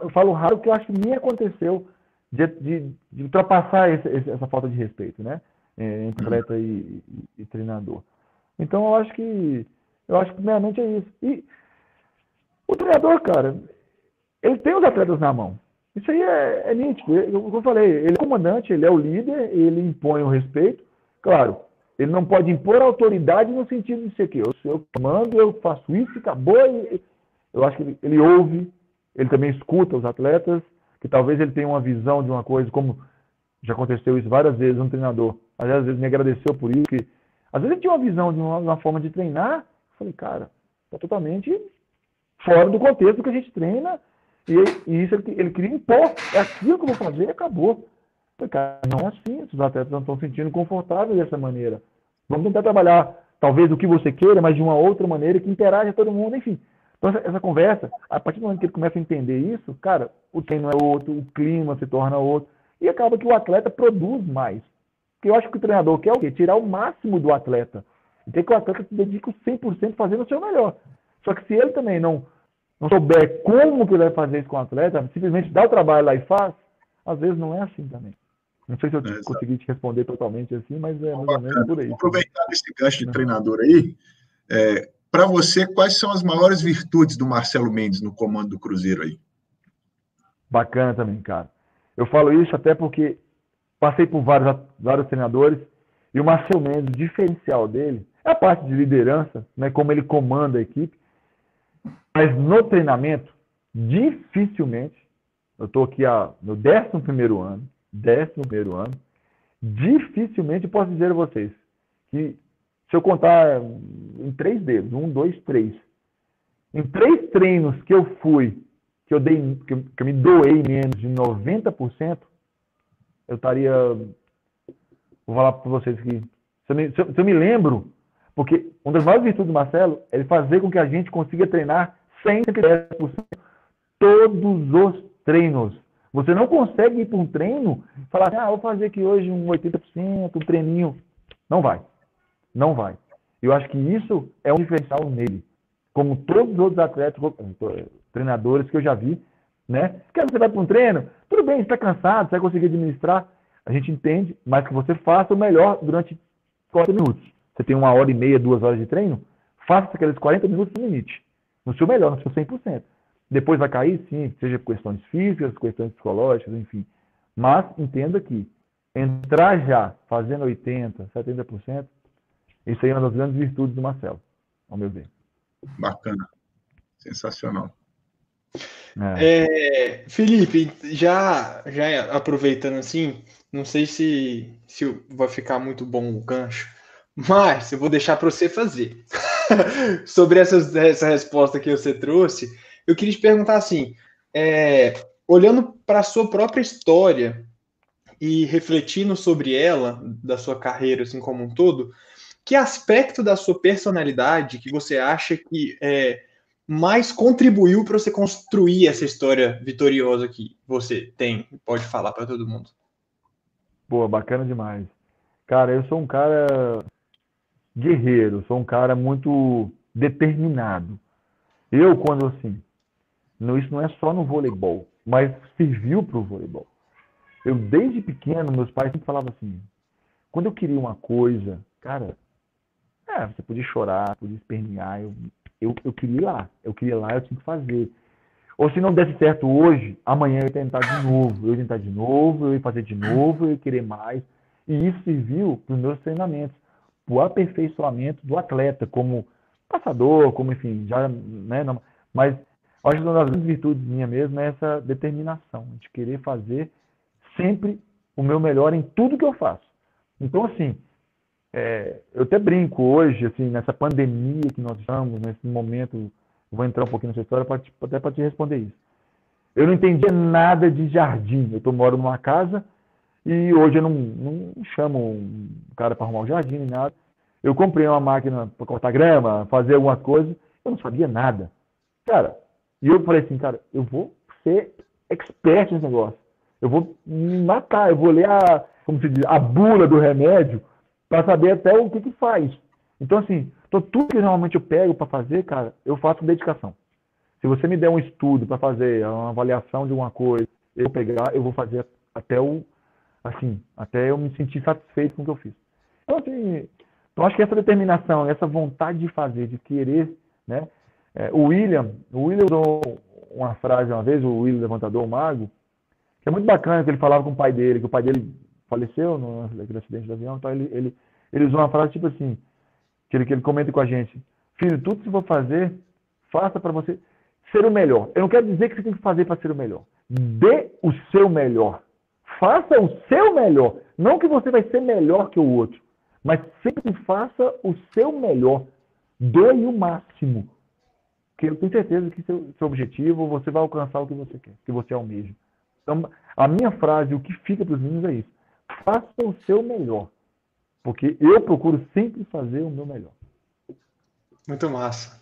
eu falo raro porque eu acho que nem aconteceu de, de, de ultrapassar esse, essa falta de respeito, né? É, entre atleta e, e, e, treinador. Então eu acho que eu acho que primeiramente é isso. E o treinador, cara, ele tem os atletas na mão. Isso aí é, é nítido. Eu, como eu falei, ele é comandante, ele é o líder, ele impõe o respeito. Claro, ele não pode impor autoridade no sentido de ser que eu, eu mando, eu faço isso acabou. Eu acho que ele, ele, ouve, ele também escuta os atletas, que talvez ele tenha uma visão de uma coisa, como já aconteceu isso várias vezes, um treinador, às vezes me agradeceu por isso, que às vezes ele tinha uma visão de uma, uma forma de treinar, eu falei, cara, está totalmente fora do contexto que a gente treina, e, e isso ele, ele queria impor, é aquilo que eu vou fazer e acabou. Cara, não assim, os atletas não estão sentindo confortáveis dessa maneira. Vamos tentar trabalhar, talvez, o que você queira, mas de uma outra maneira que interaja todo mundo, enfim. Então, essa, essa, conversa, a partir do momento que ele começa a entender isso, cara, o treino é outro, o clima se torna outro, e acaba que o atleta produz mais. Porque eu acho que o treinador quer o quê? Tirar o máximo do atleta. E tem que o atleta se dedique 100% fazendo o seu melhor. Só que se ele também não, não souber como que ele vai fazer isso com o atleta, simplesmente dá o trabalho lá e faz, às vezes não é assim também. Não sei se eu é, consegui te responder totalmente assim, mas é mais ou menos por aí. Aproveitar esse gancho de treinador aí, é, para você, quais são as maiores virtudes do Marcelo Mendes no comando do Cruzeiro aí? Bacana também, cara. Eu falo isso até porque passei por vários, vários treinadores e o Marcelo Mendes, o diferencial dele é a parte de liderança, né, como ele comanda a equipe, mas no treinamento, dificilmente, eu estou aqui a, no 11 primeiro ano, décimo primeiro ano, dificilmente posso dizer a vocês que se eu contar em três dedos, um, dois, três, em três treinos que eu fui, que eu dei, que eu, que eu me doei menos de 90%, eu estaria, vou falar para vocês que se se, se eu me lembro, porque uma das maiores virtudes do Marcelo é fazer com que a gente consiga treinar 110% todos os treinos. Você não consegue ir para um treino e falar assim, ah, vou fazer aqui hoje um 80%, um treininho. Não vai. Não vai. Eu acho que isso é um diferencial nele. Como todos os outros atletas, treinadores que eu já vi, né? Que você vai para um treino, tudo bem, você está cansado, você vai conseguir administrar, a gente entende, mas que você faça o melhor durante 40 minutos. Você tem uma hora e meia, duas horas de treino, faça aqueles 40 minutos no limite. No seu melhor, no seu 100%. Depois vai cair, sim, seja por questões físicas, questões psicológicas, enfim. Mas entenda que entrar já fazendo 80%, 70%, isso aí é uma das grandes virtudes do Marcelo, ao meu ver. Bacana. Sensacional. É. É, Felipe, já, já aproveitando assim, não sei se, se vai ficar muito bom o gancho, mas eu vou deixar para você fazer. Sobre essas, essa resposta que você trouxe, eu queria te perguntar assim: é, olhando para a sua própria história e refletindo sobre ela, da sua carreira assim como um todo, que aspecto da sua personalidade que você acha que é, mais contribuiu para você construir essa história vitoriosa que você tem pode falar para todo mundo? Boa, bacana demais. Cara, eu sou um cara guerreiro, sou um cara muito determinado. Eu, quando assim, não, isso não é só no voleibol, mas serviu para o voleibol. Eu, desde pequeno, meus pais sempre falavam assim: quando eu queria uma coisa, cara, é, você podia chorar, podia espernear, eu eu, eu queria ir lá. Eu queria ir lá, eu tinha que fazer. Ou se não desse certo hoje, amanhã eu ia tentar de novo. Eu ia tentar de novo, eu ia fazer de novo, eu ia querer mais. E isso serviu para os meus treinamentos, o aperfeiçoamento do atleta, como passador, como enfim, já, né? Não, mas acho que uma das grandes virtudes minha mesmo é essa determinação, de querer fazer sempre o meu melhor em tudo que eu faço. Então, assim, é, eu até brinco hoje, assim, nessa pandemia que nós estamos, nesse momento, vou entrar um pouquinho nessa história pra te, até para te responder isso. Eu não entendia nada de jardim. Eu tô, moro numa casa e hoje eu não, não chamo um cara para arrumar o jardim nem nada. Eu comprei uma máquina para cortar grama, fazer algumas coisas. Eu não sabia nada. Cara, e eu falei assim, cara, eu vou ser expert nesse negócio. Eu vou me matar, eu vou ler a, como se diz, a bula do remédio para saber até o que, que faz. Então, assim, então, tudo que normalmente eu pego para fazer, cara, eu faço com dedicação. Se você me der um estudo para fazer, uma avaliação de uma coisa, eu pegar, eu vou fazer até o, assim, até eu me sentir satisfeito com o que eu fiz. Então, assim, então acho que essa determinação, essa vontade de fazer, de querer, né? É, o William, o William usou uma frase uma vez, o William Levantador, o Mago, que é muito bacana, que ele falava com o pai dele, que o pai dele faleceu no, acidente do avião, então ele, ele, ele usou uma frase tipo assim, que ele, que ele comenta com a gente, filho, tudo que você for fazer, faça para você ser o melhor. Eu não quero dizer que você tem que fazer para ser o melhor. Dê o seu melhor. Faça o seu melhor. Não que você vai ser melhor que o outro, mas sempre faça o seu melhor. Dê o máximo. Que eu tenho certeza que seu, seu objetivo, você vai alcançar o que você quer, que você almeja. Então, a minha frase, o que fica para os meninos é isso faça o seu melhor. Porque eu procuro sempre fazer o meu melhor. Muito massa.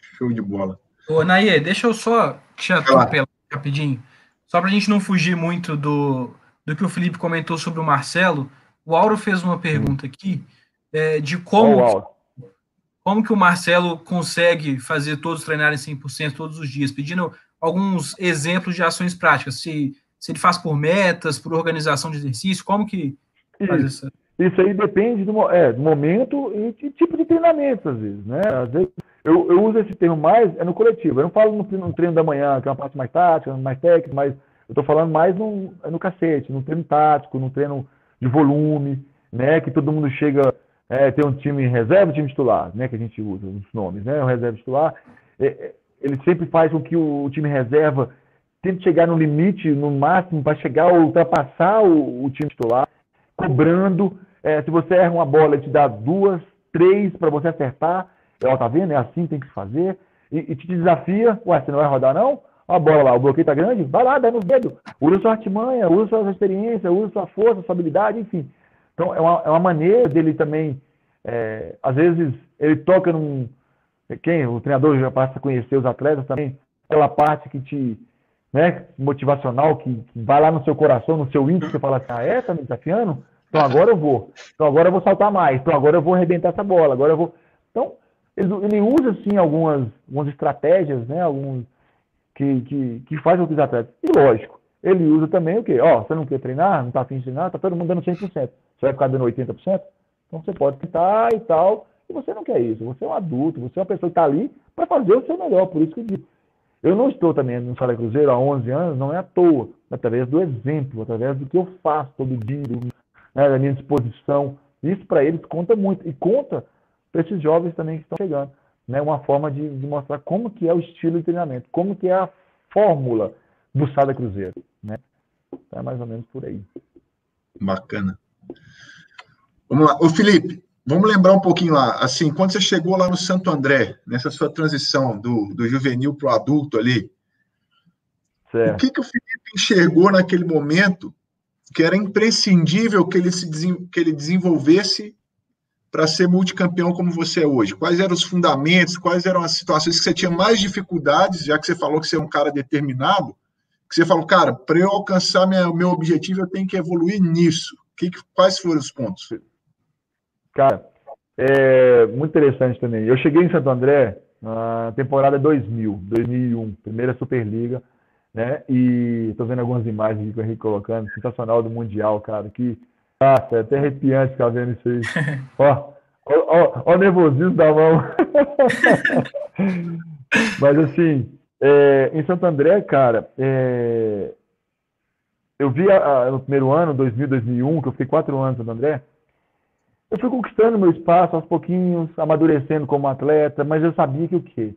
Show de bola. Ô, Naê, deixa eu só te atropelar rapidinho. Só para a gente não fugir muito do, do que o Felipe comentou sobre o Marcelo. O Auro fez uma pergunta aqui é, de como, como que o Marcelo consegue fazer todos treinarem 100% todos os dias, pedindo alguns exemplos de ações práticas. Se se ele faz por metas, por organização de exercício, como que faz isso? Isso aí depende do, é, do momento e de tipo de treinamento, às vezes, né? Às vezes, eu, eu uso esse termo mais é no coletivo. Eu não falo no, no treino da manhã, que é uma parte mais tática, mais técnica, mas eu estou falando mais no, é no cacete, no treino tático, no treino de volume, né? Que todo mundo chega, é, tem um time reserva e time titular, né? Que a gente usa os nomes, né? O reserva titular, é, é, ele sempre faz com que o, o time reserva tenta chegar no limite, no máximo, para chegar a ultrapassar o, o time titular, cobrando. É, se você erra uma bola, ele te dá duas, três para você acertar. É, ó, tá vendo? É assim tem que fazer. E, e, te desafia. Ué, você não vai rodar, não? Ó, bola lá, o bloqueio tá grande? Vai lá, dá no dedo. Usa sua artimanha, usa sua experiência, usa sua força, sua habilidade, enfim. Então, é uma, é uma maneira dele também. É, às vezes, ele toca num. Quem? O treinador já passa a conhecer os atletas também. Aquela parte que te né, motivacional que, que, vai lá no seu coração, no seu íntimo, você fala assim, ah, é, tá me desafiando? Então agora eu vou. Então agora eu vou saltar mais. Então agora eu vou arrebentar essa bola. Agora eu vou. Então, ele, ele usa, sim, algumas, algumas estratégias, né, alguns que, que, que fazem os atletas. E lógico, ele usa também o quê? Ó, você não quer treinar, não tá afim de treinar, tá todo mundo dando 100%. Você vai ficar dando 80%? Então você pode tentar e tal. E você não quer isso. Você é um adulto, você é uma pessoa que está ali para fazer o seu melhor. Por isso que eu digo Eu não estou também no Sala Cruzeiro há 11 anos, não é à toa, através do exemplo, através do que eu faço todo dia, né, da minha disposição. Isso para eles conta muito e conta para esses jovens também que estão chegando. Né, uma forma de, de, mostrar como que é o estilo de treinamento, como que é a fórmula do Sada Cruzeiro. Né? Então é mais ou menos por aí. Bacana. Vamos lá. Ô Felipe, vamos lembrar um pouquinho lá. Assim, quando você chegou lá no Santo André, nessa sua transição do, do juvenil para o adulto ali, certo. o que, que o Felipe enxergou naquele momento que era imprescindível que ele, se, que ele desenvolvesse para ser multicampeão como você é hoje? Quais eram os fundamentos, quais eram as situações que você tinha mais dificuldades, já que você falou que você é um cara determinado, que você falou, cara, para eu alcançar o meu objetivo, eu tenho que evoluir nisso. Que, quais foram os pontos? Cara, é muito interessante também. Eu cheguei em Santo André na temporada 2000, 2001, primeira Superliga, né? E estou vendo algumas imagens que o Henrique colocando, sensacional do Mundial, cara, que nossa, é até arrepiante ficar vendo isso aí. ó, ó, ó, ó o nervosismo da mão. Mas assim, é, em Santo André, cara, é, eu vi a, a, no primeiro ano, 2000, 2001, que eu fiquei quatro anos em Santo André, eu fui conquistando meu espaço aos pouquinhos, amadurecendo como atleta, mas eu sabia que o quê?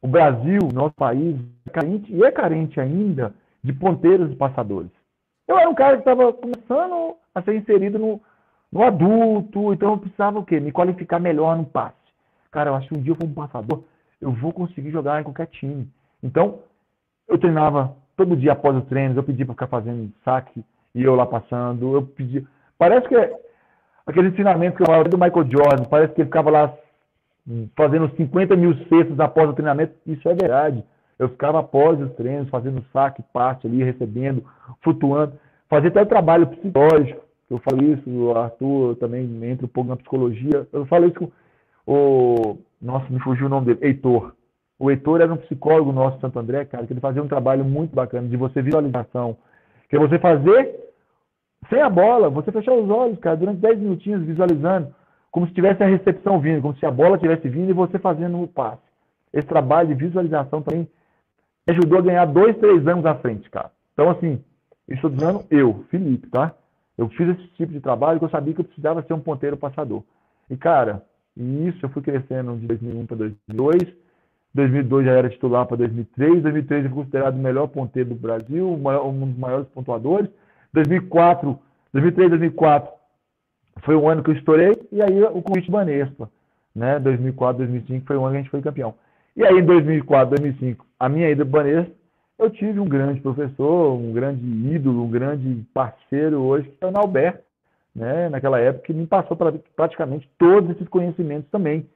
O Brasil, nosso país, é carente, e é carente ainda de ponteiros e passadores. Eu era um cara que estava começando a ser inserido no, no adulto, então eu precisava o quê? Me qualificar melhor no passe. Cara, eu acho que um dia eu for um passador, eu vou conseguir jogar em qualquer time. Então, eu treinava todo dia após os treinos, eu pedia para ficar fazendo saque e eu lá passando. Eu pedia. Parece que é aquele ensinamento que eu falava do Michael Jordan, parece que ele ficava lá fazendo 50 mil cestas após o treinamento. Isso é verdade. Eu ficava após os treinos, fazendo saque, parte ali, recebendo, flutuando. Fazia até o trabalho psicológico. Eu falo isso, o Arthur também entra um pouco na psicologia. Eu falo isso com o. Nossa, me fugiu o nome dele, Heitor. O Heitor era um psicólogo nosso Santo André, cara, que ele fazia um trabalho muito bacana de você visualização. Que é você fazer sem a bola, você fechar os olhos, cara, durante 10 minutinhos visualizando, como se tivesse a recepção vindo, como se a bola estivesse vindo e você fazendo o passe. Esse trabalho de visualização também ajudou a ganhar dois, três anos à frente, cara. Então, assim, estou dizendo eu, Felipe, tá? Eu fiz esse tipo de trabalho que eu sabia que eu precisava ser um ponteiro passador. E, cara, isso eu fui crescendo de 2001 para 2002. 2002 já era titular para 2003. 2003 eu fui considerado o melhor ponteiro do Brasil, um dos maiores pontuadores. 2004, 2003, 2004 foi o ano que eu estourei. E aí o convite Banespa, né? 2004, 2005 foi o ano que a gente foi campeão. E aí, em 2004, 2005, a minha ida para Banespa, eu tive um grande professor, um grande ídolo, um grande parceiro hoje, que é o Nalberto, né? naquela época, que me passou pra, praticamente todos esses conhecimentos também,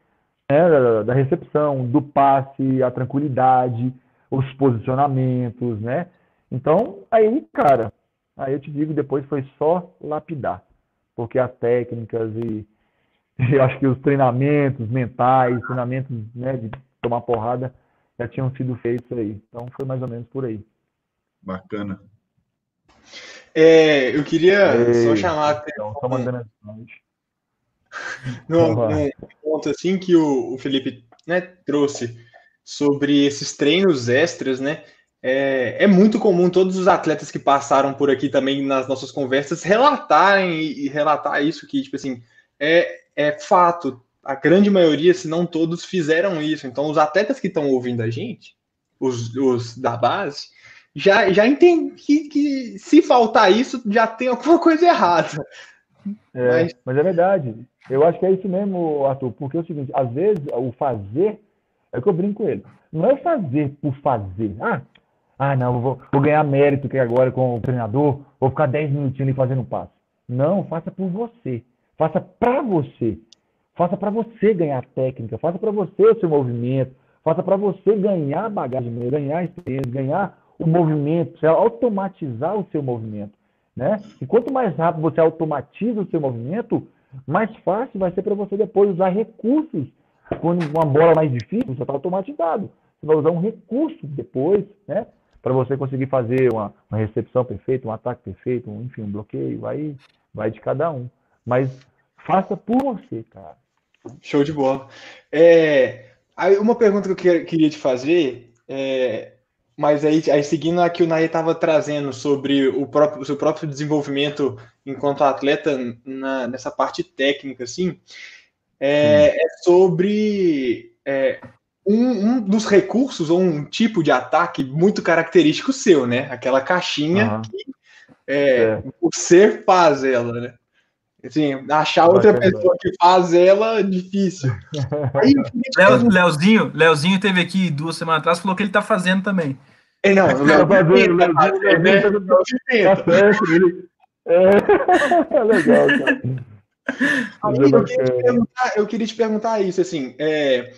né? da, da, recepção, do passe, a tranquilidade, os posicionamentos, né? Então, aí, cara, aí eu te digo, depois foi só lapidar, porque as técnicas e, e acho que os treinamentos mentais, treinamentos né, de tomar porrada, já tinham sido feitos aí. Então foi mais ou menos por aí. Bacana. É, eu queria Ei, só chamar a atenção. Só mandando no, no ponto assim que o, o Felipe né, trouxe sobre esses treinos extras, né? É, é, muito comum todos os atletas que passaram por aqui também nas nossas conversas relatarem e, e relatar isso que tipo assim é, é fato a grande maioria, se não todos, fizeram isso. Então, os atletas que estão ouvindo a gente, os, os da base, já, já entendem que, que, se faltar isso, já tem alguma coisa errada. É, mas... mas... é verdade. Eu acho que é isso mesmo, Arthur, porque é o seguinte, às vezes o fazer, é o que eu brinco com ele, não é fazer por fazer. Ah, ah não, vou, vou ganhar mérito que agora com o treinador, vou ficar 10 minutinhos ali fazendo passo. Não, faça por você. Faça para você. Faça para você ganhar técnica, faça para você o seu movimento, faça para você ganhar bagagem, ganhar experiência, ganhar o movimento, automatizar o seu movimento. Né? E quanto mais rápido você automatiza o seu movimento, mais fácil vai ser para você depois usar recursos. Quando uma bola mais difícil, você está automatizado. Você vai usar um recurso depois, né? Para você conseguir fazer uma, uma, recepção perfeita, um ataque perfeito, um, enfim, um bloqueio. Vai, vai de cada um. Mas faça por você, cara. Show de bola. É, aí uma pergunta que eu queria te fazer É, mas aí, aí, seguindo a que o Nair estava trazendo sobre o, próprio, o seu próprio desenvolvimento enquanto atleta na, nessa parte técnica, assim, é, é sobre é, um, um, dos recursos ou um tipo de ataque muito característico seu, né? Aquela caixinha uhum. que é, é. você faz ela, né? Assim, achar outra pessoa que faz ela é difícil. Aí, Leo, Leozinho, Leozinho teve aqui duas semanas atrás, falou que ele tá fazendo também. É, não, o tá fazendo, Léo fazer, né? É, é legal, cara. Aí, eu, queria eu, queria te perguntar isso, assim, é,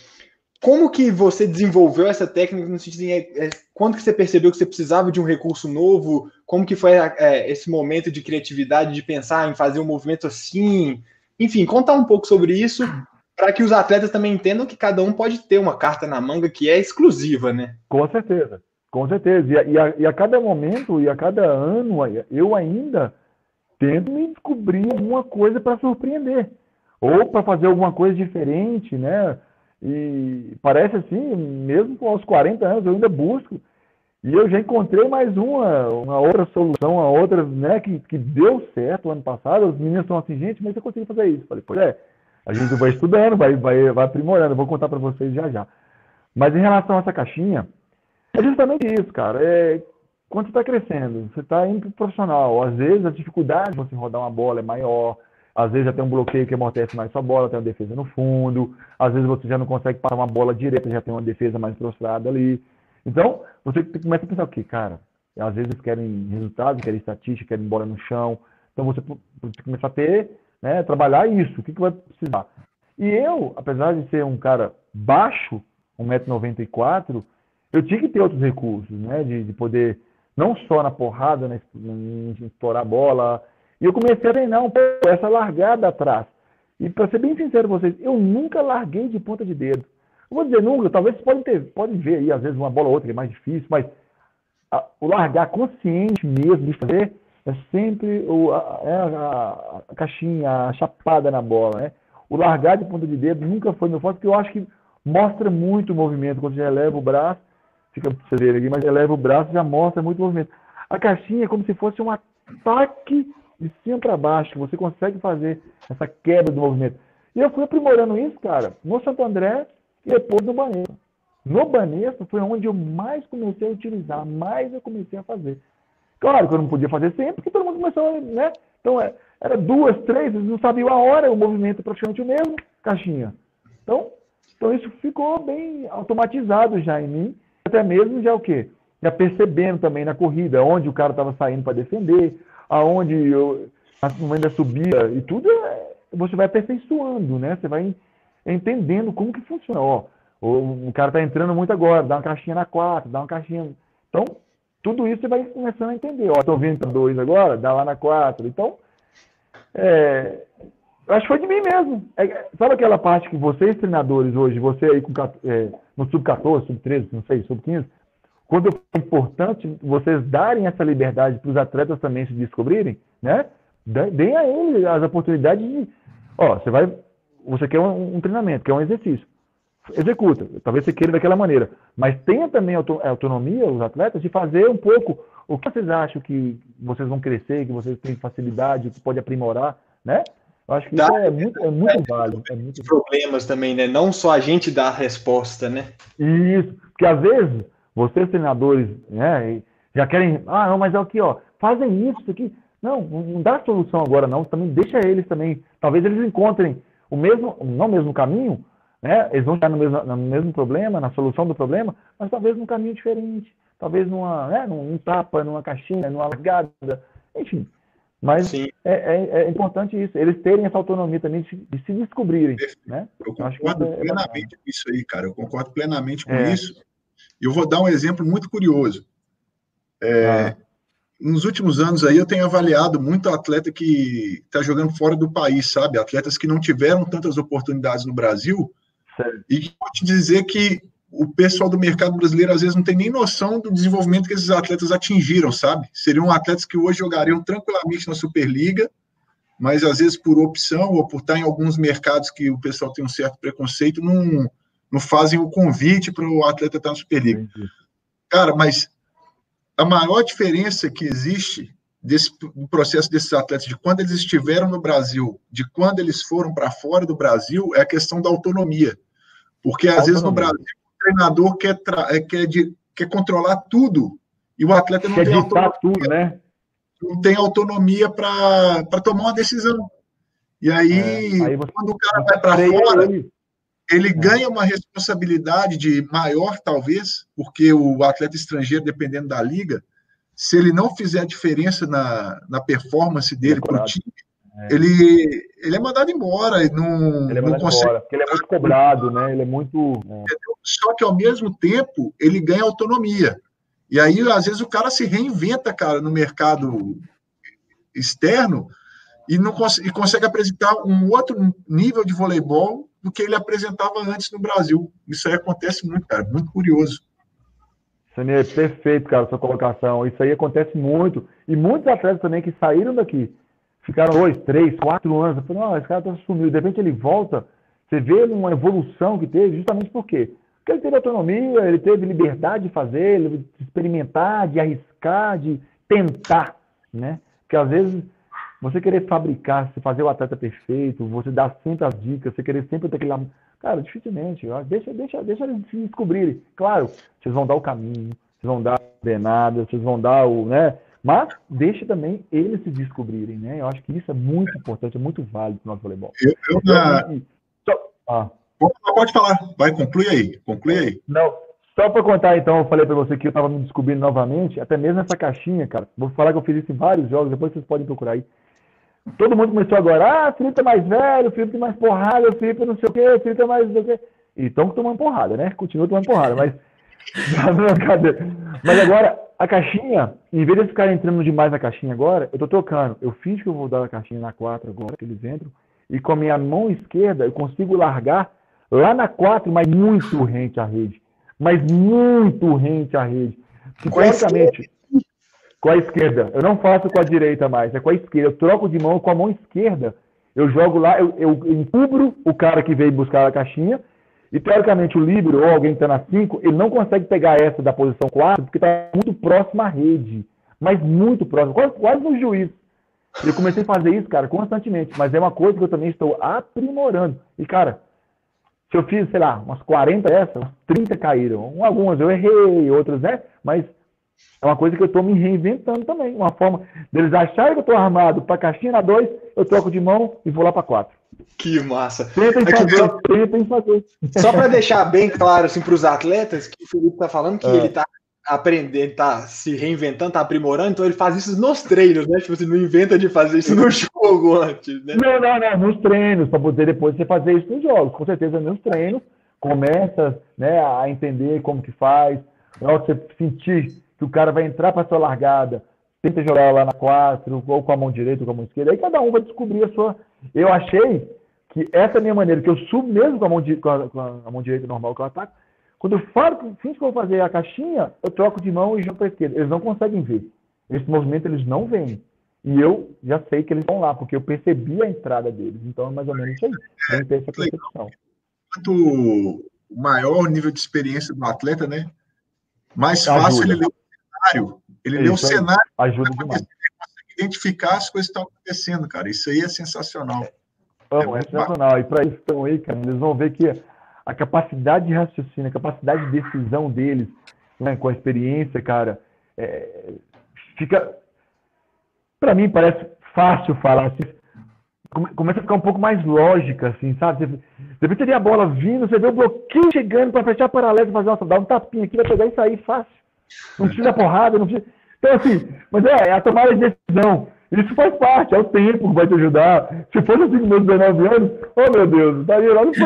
como que você desenvolveu essa técnica no sentido de é, é, quando que você percebeu que você precisava de um recurso novo? Como que foi é, esse momento de criatividade, de pensar em fazer um movimento assim? Enfim, contar um pouco sobre isso para que os atletas também entendam que cada um pode ter uma carta na manga que é exclusiva, né? Com certeza, com certeza. E a, e a, e a cada momento e a cada ano eu ainda tento me descobrir alguma coisa para surpreender ou para fazer alguma coisa diferente, né? E parece assim, mesmo aos 40 anos, eu ainda busco. E eu já encontrei mais uma, uma outra solução, uma outra, né, que, que deu certo ano passado. Os meninos estão assim, gente, mas você conseguiu fazer isso? falei, pois é, a gente vai estudando, vai, vai, vai aprimorando, eu vou contar para vocês já já. Mas em relação a essa caixinha, é justamente isso, cara. É, quando você está crescendo, você está indo para o profissional, às vezes a dificuldade de você rodar uma bola é maior, às vezes já tem um bloqueio que amortece mais sua bola, tem uma defesa no fundo. Às vezes você já não consegue parar uma bola direta, já tem uma defesa mais prostrada ali. Então, você começa a pensar o quê? Cara, às vezes querem resultados, querem estatística, querem bola no chão. Então você, começa a ter, né, trabalhar isso. O que, que vai precisar? E eu, apesar de ser um cara baixo, 1,94m, eu tinha que ter outros recursos, né? De, de poder, não só na porrada, né, em estourar a bola, e eu comecei a treinar um pouco essa largada atrás. E para ser bem sincero com vocês, eu nunca larguei de ponta de dedo. Eu vou dizer nunca, talvez vocês podem, ter, podem ver aí, às vezes, uma bola ou outra que é mais difícil, mas a, o largar consciente mesmo de fazer é sempre o, a, é a, a, caixinha, a chapada na bola. Né? O largar de ponta de dedo nunca foi meu forte, porque eu acho que mostra muito o movimento. Quando você eleva o braço, fica ver aqui, mas eleva o braço já mostra muito movimento. A caixinha é como se fosse um ataque de cima para baixo, você consegue fazer essa quebra do movimento. E eu fui aprimorando isso, cara, no Santo André e depois no Banespa. No Banespa foi onde eu mais comecei a utilizar, mais eu comecei a fazer. Claro que eu não podia fazer sempre, porque todo mundo começou, né? Então, é, era duas, três, eles não sabiam a hora, o movimento é praticamente o mesmo, caixinha. Então, então isso ficou bem automatizado já em mim, até mesmo já o quê? Já percebendo também na corrida, onde o cara estava saindo para defender, aonde eu, ainda subia e tudo, é, você vai aperfeiçoando, né? Você vai entendendo como que funciona. Ó, o, cara está entrando muito agora, dá uma caixinha na 4, dá uma caixinha. Então, tudo isso você vai começando a entender. Ó, estou vindo para 2 agora, dá lá na 4. Então, é, eu acho que foi de mim mesmo. É, sabe aquela parte que vocês, treinadores, hoje, você aí com, é, no sub-14, sub-13, não sei, sub-15, quando é importante vocês darem essa liberdade para os atletas também se descobrirem, né? Deem a eles as oportunidades de, ó, você vai, você quer um, um treinamento, quer um exercício, executa. Talvez você queira daquela maneira, mas tenha também a autonomia os atletas de fazer um pouco o que vocês acham que vocês vão crescer, que vocês têm facilidade, que pode aprimorar, né? Eu acho que Dá, isso é muito, é muito é, válido. É muito problemas também, né? Não só a gente dá a resposta, né? Isso, porque às vezes vocês, treinadores, né, já querem, ah, não, mas é aqui, ó, fazem isso, isso aqui. Não, não dá solução agora, não. Também deixa eles também. Talvez eles encontrem o mesmo, não o mesmo caminho, né? Eles vão estar no mesmo, no mesmo problema, na solução do problema, mas talvez num caminho diferente. Talvez numa, né, num tapa, numa caixinha, numa largada, enfim. Mas é, é, é, importante isso, eles terem essa autonomia também de, de se descobrirem. Né? Eu concordo é plenamente com isso aí, cara. Eu concordo plenamente com é. isso. Eu vou dar um exemplo muito curioso. É, ah. Nos últimos anos aí eu tenho avaliado muito atleta que está jogando fora do país, sabe? Atletas que não tiveram tantas oportunidades no Brasil. Certo. E vou te dizer que o pessoal do mercado brasileiro às vezes não tem nem noção do desenvolvimento que esses atletas atingiram, sabe? Seriam atletas que hoje jogariam tranquilamente na Superliga, mas às vezes por opção ou por estar em alguns mercados que o pessoal tem um certo preconceito, não, não fazem o convite para o atleta estar na Superliga. Cara, mas a maior diferença que existe desse do processo desses atletas, de quando eles estiveram no Brasil, de quando eles foram para fora do Brasil, é a questão da autonomia. Porque às autonomia. vezes no Brasil o treinador quer, é, quer, de, quer controlar tudo e o atleta não quer tem autonomia. Tudo, né? Não tem autonomia para tomar uma decisão. E aí, é, aí você, quando o cara vai para fora, ele, ele é. ganha uma responsabilidade de maior, talvez, porque o atleta estrangeiro, dependendo da liga, se ele não fizer a diferença na, na performance dele para o time, é. ele, ele é mandado embora. Não, ele é não consegue. Embora, ele é muito cobrado, né? Ele é muito. É. Só que ao mesmo tempo ele ganha autonomia. E aí, às vezes, o cara se reinventa, cara, no mercado externo e não cons e consegue apresentar um outro nível de voleibol do que ele apresentava antes no Brasil. Isso aí acontece muito, cara, muito curioso. Sanier, perfeito, cara, sua colocação. Isso aí acontece muito. E muitos atletas também que saíram daqui, ficaram dois, três, quatro anos. Falei, não, esse cara tá sumiu. De repente ele volta, você vê uma evolução que teve, justamente por quê? Porque ele teve autonomia, ele teve liberdade de fazer, de experimentar, de arriscar, de tentar, né? Porque às vezes você querer fabricar, você fazer o atleta perfeito, você dar sempre as dicas, você querer sempre ter aquele Cara, dificilmente. Deixa, deixa, deixa eles se descobrirem. Claro, vocês vão dar o caminho, vocês vão dar a coordenada, vocês vão dar o, né? Mas deixa também eles se descobrirem, né? Eu acho que isso é muito importante, é muito válido para o nosso voleibol. Eu, eu, na... ah. Pode falar, vai, conclui aí, conclui aí. Não, só para contar então, eu falei para você que eu estava me descobrindo novamente, até mesmo essa caixinha, cara. Vou falar que eu fiz isso em vários jogos, depois vocês podem procurar aí. Todo mundo começou agora, ah, Felipe é mais velho, Felipe é mais porrada, Felipe não sei o quê, Felipe é mais não sei o quê. E estão tomando porrada, né? Continua tomando porrada, mas. mas agora, a caixinha, em vez de ficar entrando demais na caixinha agora, eu tô trocando. Eu fiz que eu vou dar a caixinha na 4 agora, que eles entram, e com a minha mão esquerda eu consigo largar lá na 4, mas muito rente à rede. Mas muito rente à rede. Teoricamente, com a esquerda. Eu não faço com a direita mais, é com a esquerda. Eu troco de mão com a mão esquerda. Eu jogo lá, eu, eu encubro o cara que veio buscar a caixinha. E teoricamente o líbero ou alguém que está na 5, ele não consegue pegar essa da posição 4 porque está muito próximo à rede. Mas muito próximo, quase, quase no juiz. Eu comecei a fazer isso, cara, constantemente. Mas é uma coisa que eu também estou aprimorando. E, cara, se eu fiz, sei lá, umas 40 dessas, 30 caíram. Algumas eu errei, outras, né? Mas é uma coisa que eu estou me reinventando também. Uma forma deles acharem que eu estou armado para caixinha na 2, eu troco de mão e vou lá para 4. Que massa. Tentem é fazer, tentem fazer. Só para deixar bem claro assim, para os atletas, que o Felipe está falando que é. ele está aprendendo, está se reinventando, está aprimorando, então ele faz isso nos treinos, né? Tipo, você não inventa de fazer isso no jogo antes, né? Não, não, não, nos treinos, para poder depois você fazer isso nos jogos. Com certeza nos treinos, começa né, a entender como que faz, na hora que você sentir que o cara vai entrar para sua largada, tenta jogar lá na 4, ou com a mão direita ou com a mão esquerda, aí cada um vai descobrir a sua. Eu achei que essa é a minha maneira, que eu subo mesmo com a mão, di... com a, com a mão direita normal que eu ataco. Quando eu falo que fins que eu vou fazer a caixinha, eu troco de mão e jogo para a esquerda. Eles não conseguem ver. Esse movimento eles não veem. E eu já sei que eles estão lá, porque eu percebi a entrada deles. Então é mais ou menos isso aí. Tem que ter essa percepção. Quanto maior o nível de experiência do atleta, né? Mais fácil Ajuda. ele ler cenário. Ele lê o cenário. Ajuda demais. Identificar as coisas que estão acontecendo, cara. Isso aí é sensacional. Bom, é, é sensacional. E para isso estão aí, cara, eles vão ver que a capacidade de raciocínio, a capacidade de decisão deles, né, com a experiência, cara, é, fica. Para mim, parece fácil falar assim. Começa a ficar um pouco mais lógica, assim, sabe? Você, depois você vê a bola vindo, você vê o bloqueio chegando para fechar paralelo, fazer, nossa, dá um tapinha aqui, vai pegar e sair fácil. Não precisa porrada, não precisa. Então, assim, mas é, é a tomada de decisão. Isso faz parte, é o tempo que vai te ajudar. Se fosse assim com meus 19 anos, oh meu Deus, estaria lá no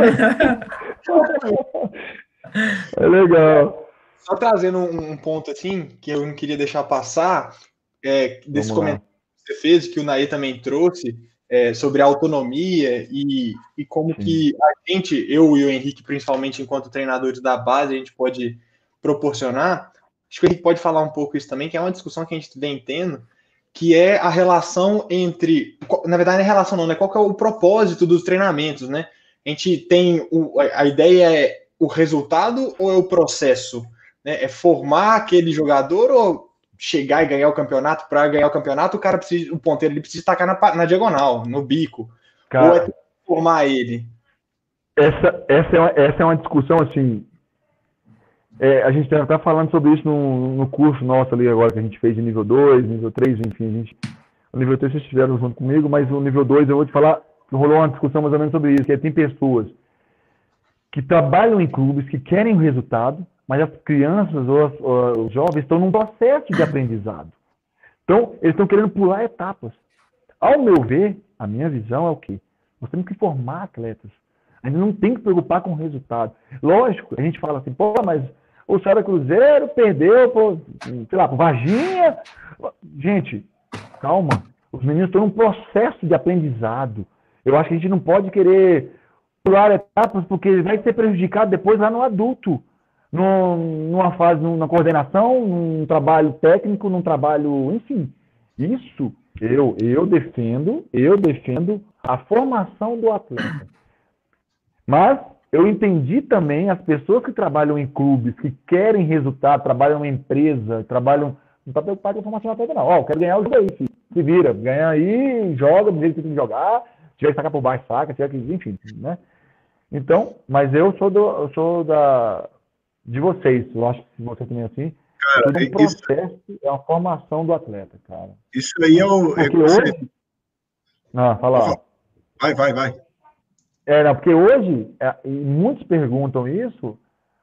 É legal. Só trazendo um, ponto assim, que eu não queria deixar passar, é, desse Vamos comentário lá. que você fez, que o Nair também trouxe, é, sobre a autonomia e, e como Sim. que a gente, eu e o Henrique, principalmente enquanto treinadores da base, a gente pode proporcionar. Acho que a gente pode falar um pouco isso também, que é uma discussão que a gente vem tendo, que é a relação entre. Na verdade, não é relação, não, né? Qual que é o propósito dos treinamentos, né? A gente tem. O, a ideia é o resultado ou é o processo? Né? É formar aquele jogador ou chegar e ganhar o campeonato? Para ganhar o campeonato, o cara precisa, o ponteiro ele precisa tacar na, na diagonal, no bico. Cara, ou é formar ele? Essa, essa, é uma, essa é uma discussão assim. É, a gente está falando sobre isso no, no curso nosso ali agora que a gente fez de nível 2, nível 3, enfim, a gente. O nível 3 vocês estiveram junto comigo, mas o nível 2 eu vou te falar rolou uma discussão mais ou menos sobre isso, que é, tem pessoas que trabalham em clubes, que querem o resultado, mas as crianças ou, as, ou os jovens estão num processo de aprendizado. Então, eles estão querendo pular etapas. Ao meu ver, a minha visão é o quê? Nós temos que formar atletas. A gente não tem que preocupar com o resultado. Lógico, a gente fala assim, pô, mas o Sara Cruzeiro perdeu, por, sei lá, por Varginha. Gente, calma. Os meninos estão num processo de aprendizado. Eu acho que a gente não pode querer pular etapas porque vai ser prejudicado depois lá no adulto, no, numa fase, numa coordenação, num trabalho técnico, num trabalho, enfim. Isso eu eu defendo, eu defendo a formação do atleta. Mas eu entendi também as pessoas que trabalham em clubes, que querem resultado, trabalham em empresa, trabalham não está preocupado com a formação atleta, não. Ó, oh, quero ganhar o jogo aí, filho. se vira, ganha aí, joga do jeito que tem que jogar, tiver que sacar por baixo, saca, tiver que, enfim, né? Então, mas eu sou do, eu sou da de vocês, eu acho que você também é assim. Cara, é um processo, isso, é uma formação do atleta, cara. Isso aí é o. É porque é hoje. Não, fala. Vai, vai, vai. É, não, porque hoje, é, e muitos perguntam isso,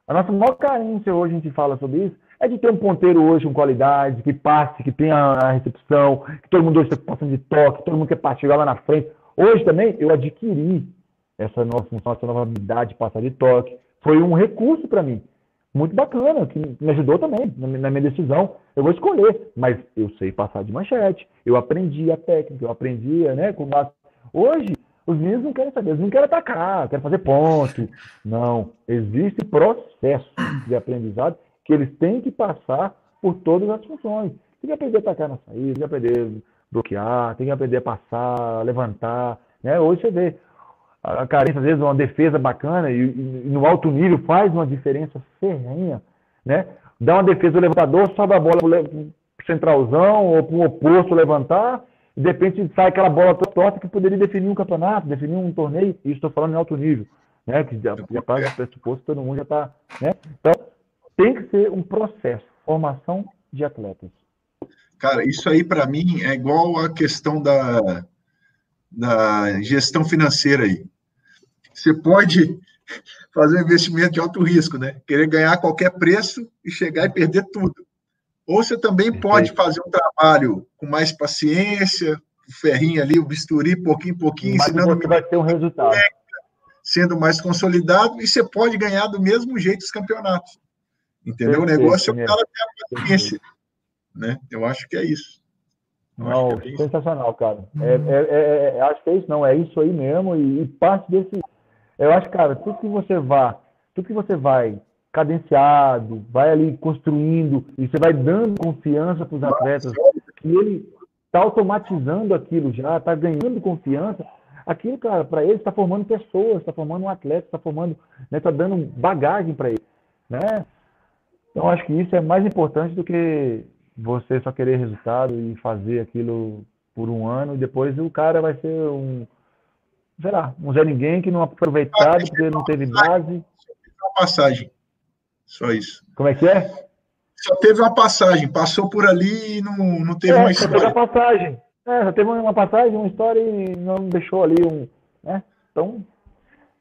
a nossa maior carência hoje, a gente fala sobre isso, é de ter um ponteiro hoje com qualidade, que passe, que tenha a recepção, que todo mundo hoje está passando de toque, todo mundo quer partir lá na frente. Hoje também eu adquiri essa nossa função, essa nova habilidade de passar de toque. Foi um recurso para mim. Muito bacana, que me ajudou também na minha decisão. Eu vou escolher, mas eu sei passar de manchete. Eu aprendi a técnica, eu aprendi, né? Com Hoje, os meninos não querem saber, eles não querem atacar, querem fazer ponto. Não. Existe processo de aprendizado que eles têm que passar por todas as funções. Tem que aprender a atacar na saída, tem que aprender bloquear, tem que aprender a passar, levantar. Né? Hoje você vê a carência, às vezes, uma defesa bacana e, e, no alto nível faz uma diferença ferrenha. Né? Dá uma defesa, o levantador sobe a bola para centralzão ou para o oposto levantar, e de repente sai aquela bola torta que poderia definir um campeonato, definir um torneio, e estou falando em alto nível. Né? Que já, já paga pressuposto, todo mundo já está. Né? Então, tem que ser um processo, formação de atletas. Cara, isso aí para mim é igual a questão da, da gestão financeira aí. Você pode fazer um investimento de alto risco, né? Querer ganhar a qualquer preço e chegar e perder tudo. Ou você também pode fazer um trabalho com mais paciência, o ferrinho ali, o bisturi, pouquinho em pouquinho, Mas ensinando. Você vai ter um resultado. Sendo mais consolidado, e você pode ganhar do mesmo jeito os campeonatos. Entendeu? Perfeito, o negócio é o cara ter a paciência. Né? Eu acho que é isso. não, é sensacional, cara. É, é, é, é, acho que é isso, não. É isso aí mesmo. E, e, parte desse. Eu acho, cara, tudo que você vá, tudo que você vai cadenciado, vai ali construindo, e você vai dando confiança para os atletas, que ele está automatizando aquilo já, está ganhando confiança. Aquilo, cara, para ele está formando pessoas, está formando um atleta, está formando, está né, tá dando bagagem para ele, né? Então acho que isso é mais importante do que você só querer resultado e fazer aquilo por um ano e depois o cara vai ser um, sei lá, um Zé Ninguém que não aproveitado porque não teve base. Passagem. Só isso. Como é que é? Só teve uma passagem, passou por ali e não, não teve é, uma história. Só teve uma passagem. É, só teve uma passagem, uma história e não deixou ali um. Né? Então,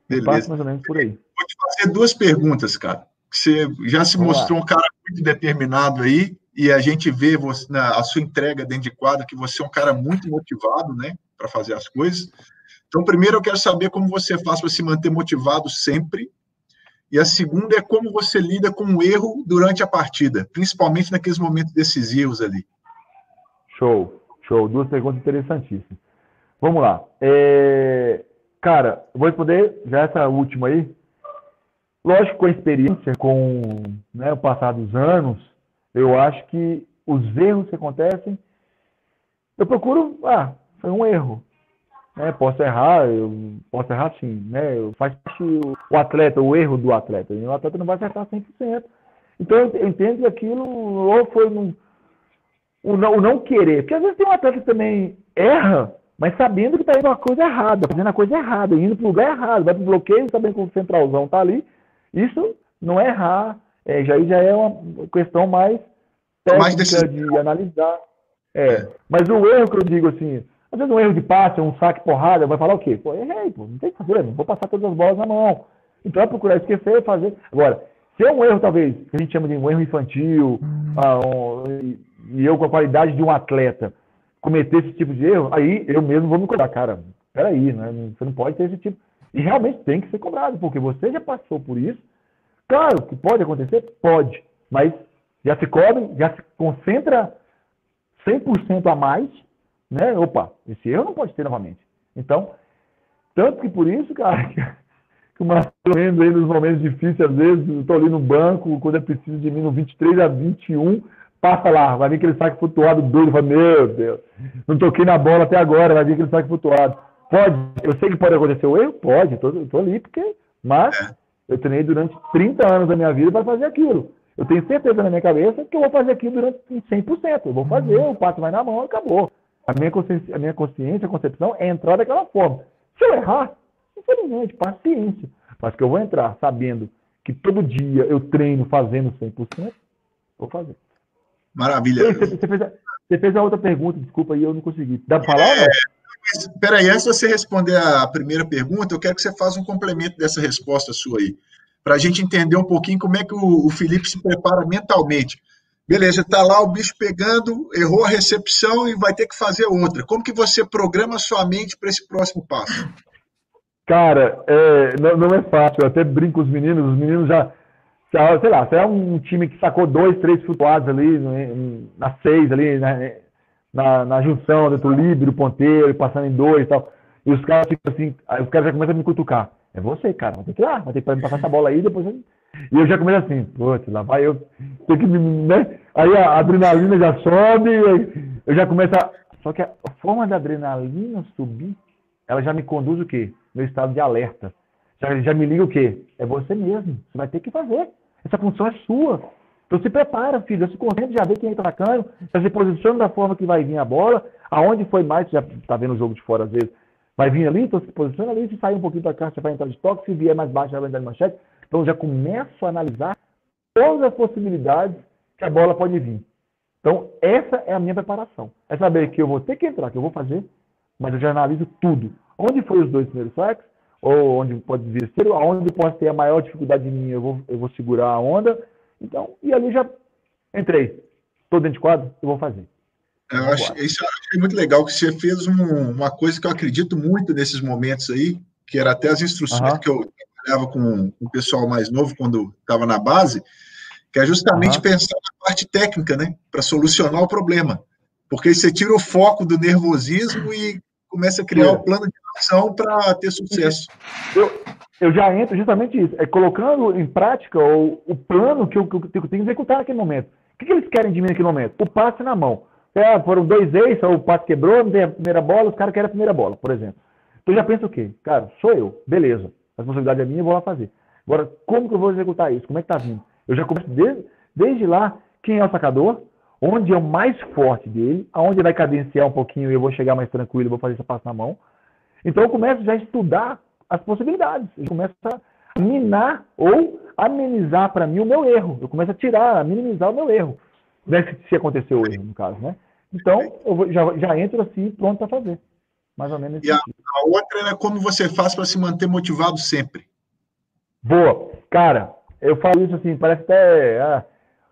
Beleza. mais ou menos por aí. Vou te fazer duas perguntas, cara. Você já se Vamos mostrou lá. um cara muito determinado aí e a gente vê você, na, a sua entrega dentro de quadro que você é um cara muito motivado, né, para fazer as coisas. Então, primeiro eu quero saber como você faz para se manter motivado sempre. E a segunda é como você lida com o erro durante a partida, principalmente naqueles momentos decisivos ali. Show, show. Duas perguntas interessantíssimas. Vamos lá. É... Cara, vou responder já essa última aí. Lógico, com a experiência, com né, o passar dos anos, eu acho que os erros que acontecem, eu procuro, ah, foi um erro. Né? Posso errar, eu posso errar sim, né? Faz parte o, atleta, o erro do atleta. E o atleta não vai acertar 100%. Então eu entendo que aquilo ou foi no, o, não, o não querer. Porque às vezes tem um atleta que também erra, mas sabendo que está indo uma coisa errada, fazendo a coisa errada, indo para o lugar errado, vai para o bloqueio, sabendo que o centralzão está ali. Isso não é errar, é, já, já é uma questão mais técnica mais de analisar. É. é. Mas o erro que eu digo assim, às vezes um erro de passe, um saque porrada, vai falar o quê? Pô, errei, pô, não tem que fazer, não vou passar todas as bolas na mão. Então é procurar esquecer, fazer. Agora, se é um erro, talvez, que a gente chama de um erro infantil, hum. ah, um, e eu com a qualidade de um atleta cometer esse tipo de erro, aí eu mesmo vou me cobrar, cara, peraí, né? você não pode ter esse tipo. E realmente tem que ser cobrado, porque você já passou por isso. Claro que pode acontecer, pode, mas já se cobre, já se concentra 100% a mais né? Opa, esse erro não pode ter novamente. Então, tanto que por isso, cara, que, o Marcelo aí nos momentos difíceis, às vezes, eu estou ali no banco, quando é preciso de mim, no 23 a 21, passa lá, vai vir aquele saque flutuado doido, fala, meu Deus, não toquei na bola até agora, vai vir aquele saque flutuado. Pode, eu sei que pode acontecer o erro? Pode, eu estou ali, porque, mas é. eu treinei durante 30 anos da minha vida para fazer aquilo. Eu tenho certeza na minha cabeça que eu vou fazer aquilo durante 100%. Eu vou fazer, o pato vai na mão, acabou. A minha consciência, a minha consciência, a concepção é entrar daquela forma. Se eu errar, infelizmente, paciência. Mas que eu vou entrar sabendo que todo dia eu treino fazendo 100%, vou fazer. Maravilha. Ei, você, você, fez a, você, fez a, outra pergunta, desculpa aí, eu não consegui. Dá para falar é? Espera aí, antes de você responder a primeira pergunta, eu quero que você faça um complemento dessa resposta sua aí, para a gente entender um pouquinho como é que o, o Felipe se prepara mentalmente. Beleza, está lá o bicho pegando, errou a recepção e vai ter que fazer outra. Como que você programa sua mente para esse próximo passo? Cara, é, não, não, é fácil. Eu até brinco com os meninos. Os meninos já, já sei lá, você é um time que sacou dois, três flutuados ali na seis, ali na, na, na junção entre o líbero, o ponteiro, passando em dois e tal. E os caras ficam assim, os caras já começam a me cutucar. É você, cara, vai ter que ir lá, vai ter que passar essa bola aí, depois e eu já começo assim, putz, lá vai eu. Tem que, né? Aí a adrenalina já sobe, eu já começo a. Só que a forma da adrenalina subir, ela já me conduz o quê? Meu estado de alerta. Já, já me liga o quê? É você mesmo. Você vai ter que fazer. Essa função é sua. Então se prepara, filho. Já se concentra, já vê quem está atacando, já se posiciona da forma que vai vir a bola. Aonde foi mais, você já está vendo o jogo de fora às vezes. Vai vir ali, então se posiciona ali, se sair um pouquinho cá, você vai entrar de toque, se vier mais baixo, vai entrar de manchete. Então já começo a analisar todas as possibilidades que a bola pode vir. Então essa é a minha preparação. É saber que eu vou ter que entrar, que eu vou fazer, mas eu já analiso tudo. Onde foi os dois primeiros saques, ou onde pode vir ser, aonde pode ter a maior dificuldade minha, eu vou, eu vou segurar a onda. Então, e ali já entrei. Estou dentro de quadro, eu vou fazer. Eu acho, isso eu achei muito legal, que você fez um, uma coisa que eu acredito muito nesses momentos aí, que era até as instruções uhum. que eu trabalhava com o pessoal mais novo quando estava na base, que é justamente uhum. pensar na parte técnica, né, para solucionar o problema. Porque você tira o foco do nervosismo e começa a criar o um plano de ação para ter sucesso. Eu, eu já entro justamente isso, é colocando em prática o, o plano que eu, que eu tenho que executar naquele momento. O que, que, eles querem de mim naquele momento? O passe na mão. É, foram dois ex, o passe quebrou, não tem a primeira bola, os caras querem a primeira bola, por exemplo. Então já pensa o quê? Cara, sou eu, beleza. A responsabilidade é minha, eu vou lá fazer. Agora, como que eu vou executar isso? Como é que está vindo? Eu já começo desde, desde lá, quem é o sacador, onde é o mais forte dele, aonde vai cadenciar um pouquinho e eu vou chegar mais tranquilo, vou fazer esse passo na mão. Então eu começo já a estudar as possibilidades. Eu começo a minar ou amenizar para mim o meu erro. Eu começo a tirar, a minimizar o meu erro. Né, se aconteceu o erro, no caso, né? Então, eu já, já entro assim pronto para fazer. Mais ou menos. E a, a, outra é como você faz para se manter motivado sempre. Boa. Cara, eu falo isso assim, parece até. Ah,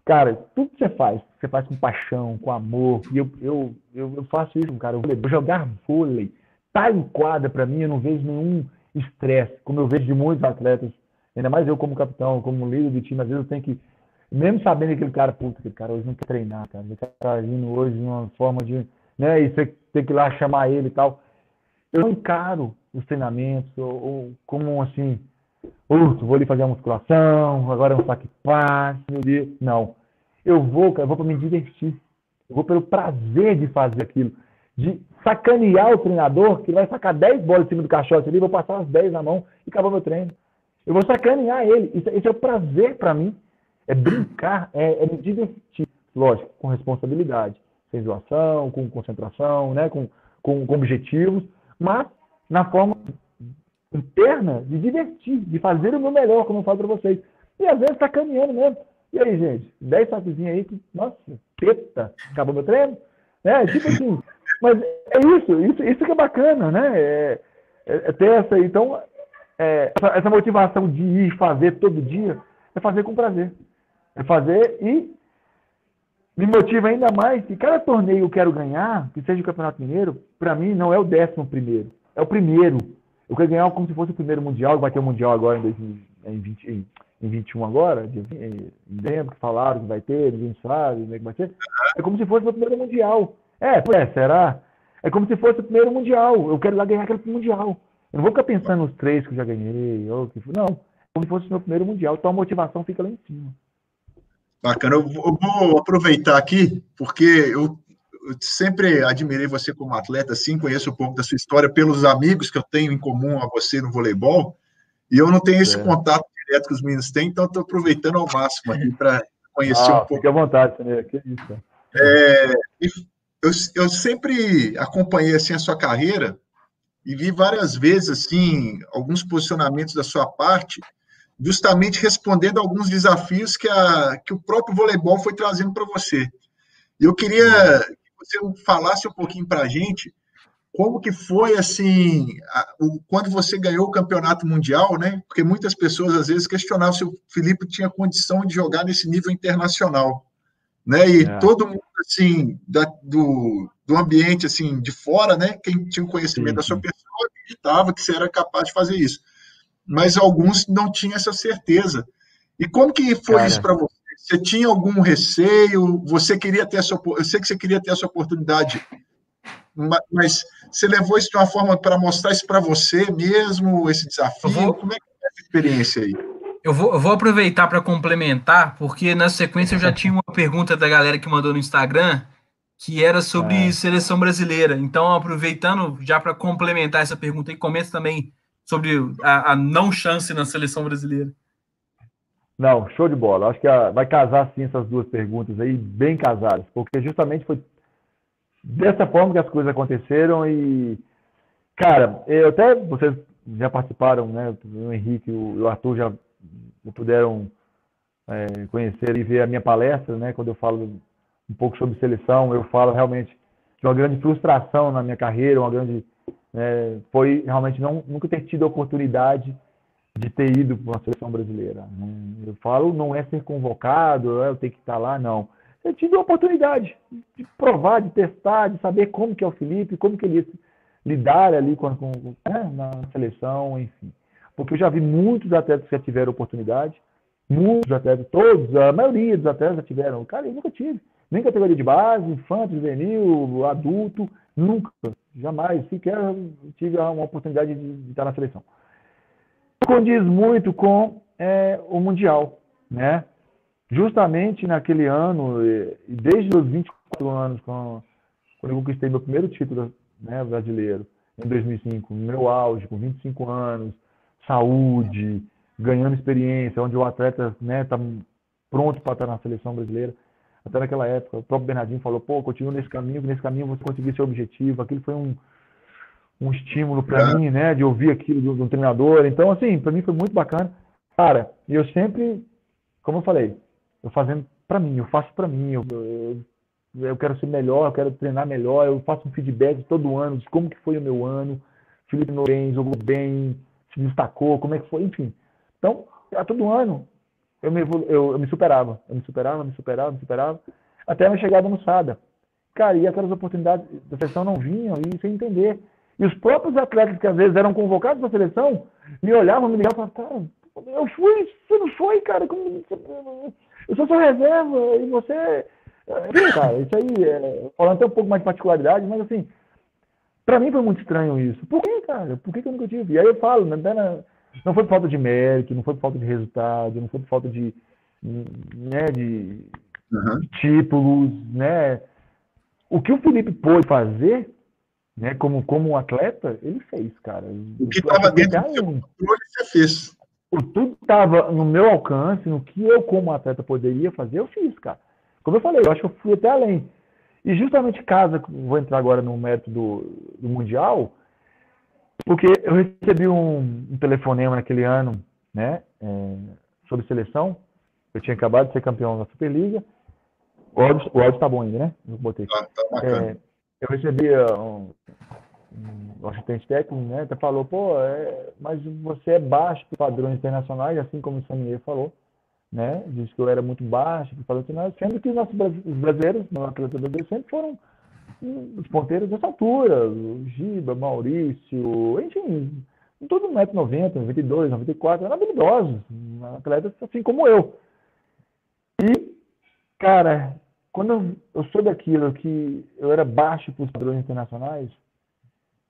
cara, tudo que você faz, você faz com paixão, com amor. E eu, eu, eu, eu faço isso, cara. Eu vou jogar vôlei. Tá em quadra para mim, eu não vejo nenhum estresse, como eu vejo de muitos atletas. Ainda mais eu como capitão, como líder do time, às vezes eu tenho que mesmo sabendo que aquele cara, puta, aquele cara hoje não quer treinar, cara, ele tá indo hoje de uma forma de, né, e você tem que ir lá chamar ele e tal eu não encaro os treinamentos ou, ou como assim, uh, vou ali fazer a musculação, agora é um saque Deus. Não. Eu vou, cara, eu vou para me divertir. Eu vou pelo prazer de fazer aquilo. de sacanear o treinador, que vai sacar 10 bolas em cima do caixote ali, vou passar as 10 na mão e acabou meu treino. Eu vou sacanear ele. Isso, isso é um prazer para mim. É brincar, é, é me divertir. Lógico, com responsabilidade. Sem zoação, com concentração, né? com, com, com objetivos, mas na forma interna de divertir, de fazer o meu melhor, como eu falo para vocês. E às vezes tá caminhando mesmo. E aí, gente, 10 saquezinhos aí, que, nossa, teta, acabou meu treino? É, tipo assim. Mas é isso, isso, isso que é bacana, né? É, é, é ter essa. Então, é, essa, essa, motivação de ir fazer todo dia é fazer com prazer. É fazer e me motiva ainda mais que cada torneio eu quero ganhar, que seja o Campeonato Mineiro, para mim não é o décimo primeiro, é o primeiro. Eu quero ganhar como se fosse o primeiro Mundial, vai ter o Mundial agora em, 2020, em, em 21 agora, de, em dezembro, que falaram que vai ter, ninguém sabe como é que vai ser. É como se fosse o primeiro Mundial. É, é, será? É como se fosse o primeiro Mundial. Eu quero lá ganhar aquele Mundial. Eu não vou ficar pensando nos três que eu já ganhei, ou que não. Como se fosse o meu primeiro Mundial. Então a motivação fica lá em cima. Bacana. Eu vou aproveitar aqui, porque eu, eu sempre admirei você como atleta, assim, conheço um pouco da sua história pelos amigos que eu tenho em comum a você no voleibol, e eu não tenho esse é. contato direto que os meninos têm, então estou aproveitando ao máximo aqui para conhecer ah, um pouco. Fique à vontade, Samir, que isso. É, eu, eu sempre acompanhei assim a sua carreira e vi várias vezes assim alguns posicionamentos da sua parte, justamente respondendo a alguns desafios que, a, que o próprio voleibol foi trazendo para você. Eu queria que você falasse um pouquinho para a gente como que foi assim a, o, quando você ganhou o campeonato mundial, né? Porque muitas pessoas às vezes questionavam se o Felipe tinha condição de jogar nesse nível internacional né? E é. todo mundo assim da, do, do ambiente assim de fora, né? Quem tinha conhecimento sim, da sua pessoa acreditava que você era capaz de fazer isso, mas alguns não tinham essa certeza. E como que foi Cara. isso para você? Você tinha algum receio? Você queria ter essa eu sei que você queria ter essa oportunidade, mas você levou isso de uma forma para mostrar isso para você mesmo, esse desafio? Vou... Como é que é essa experiência aí? Eu vou, eu vou aproveitar para complementar, porque na sequência eu já tinha uma pergunta da galera que mandou no Instagram, que era sobre é. seleção brasileira. Então, aproveitando já para complementar essa pergunta e comenta também sobre a, a, não chance na seleção brasileira. Não, show de bola. Acho que a, vai casar sim essas duas perguntas aí, bem casadas, porque justamente foi dessa forma que as coisas aconteceram e, cara, eu até vocês já participaram, né? O Henrique e o Arthur já puderam é, conhecer e ver a minha palestra, né? Quando eu falo um pouco sobre seleção, eu falo realmente de uma grande frustração na minha carreira, uma grande é, foi realmente não nunca ter tido a oportunidade de ter ido para uma seleção brasileira. Né? Eu falo não é ser convocado, é eu tenho que estar lá, não. Eu tive a oportunidade de provar, de testar, de saber como que é o Felipe, como que ele lidar ali com, com né, na seleção, enfim porque eu já vi muitos atletas que já tiveram oportunidade, muitos atletas, todos, a maioria dos atletas já tiveram. Cara, eu nunca tive. Nem categoria de base, infante, juvenil, adulto, nunca, jamais, sequer tive uma oportunidade de, estar na seleção. Condiz muito com é, o Mundial, né? Justamente naquele ano, desde os 24 anos, quando eu conquistei meu primeiro título né, brasileiro, em 2005, meu auge, com 25 anos, saúde, ganhando experiência, onde o atleta está né, tá pronto para estar na seleção brasileira. Até naquela época, o próprio Bernardinho falou: pô, continua nesse caminho, nesse caminho você conseguir seu objetivo. Aquilo foi um, um estímulo para é. mim, né, de ouvir aquilo do, do treinador. Então, assim, para mim foi muito bacana. Cara, eu sempre, como eu falei, eu fazendo para mim, eu faço para mim, eu, eu, eu, quero ser melhor, eu quero treinar melhor, eu faço um feedback todo ano de como que foi o meu ano. Felipe Noren jogou bem, se destacou, como é que foi, enfim. Então, a todo ano eu me, eu, eu me superava, eu me superava, me superava, me superava, até minha chegada no SADA. Cara, e aquelas oportunidades da seleção não vinham, e sem entender. E os próprios atletas que às vezes eram convocados para a seleção me olhavam, me ligavam e falavam, cara, eu fui, você não foi, cara, como, eu sou sua reserva, e você. Cara, isso aí, é, falando até um pouco mais de particularidade, mas assim, para mim foi muito estranho isso. Por que, cara? Por que, que eu nunca tive? E aí eu falo, né, não foi por falta de mérito, não foi por falta de resultado, não foi por falta de, né, de uhum. títulos, né? O que o Felipe pôde fazer né, como, como um atleta, ele fez, cara. O que estava dentro do seu controle, você fez. O tudo estava no meu alcance, no que eu, como atleta, poderia fazer, eu fiz, cara. Como eu falei, eu acho que eu fui até além. E justamente casa, vou entrar agora no mérito do, do Mundial, porque eu recebi um, um telefonema naquele ano, né, é, sobre seleção. Eu tinha acabado de ser campeão da Superliga. O áudio, o áudio tá bom ainda, né? Eu botei. Tá, tá. É, eu recebi um, um assistente técnico, né? Até falou, pô, é, mas você é baixo para padrões internacionais, assim como o Sanier falou, né? Disse que eu era muito baixo para padrões internacionais, sendo que os nossos brasileiros, no atleta brasileiro, sempre foram os ponteiros dessa altura, o Giba, Maurício, enfim, todo 1,90m, 92, 94, eram habilidosos, atletas assim como eu. E, cara, quando eu soube daquilo que eu era baixo para os padrões internacionais,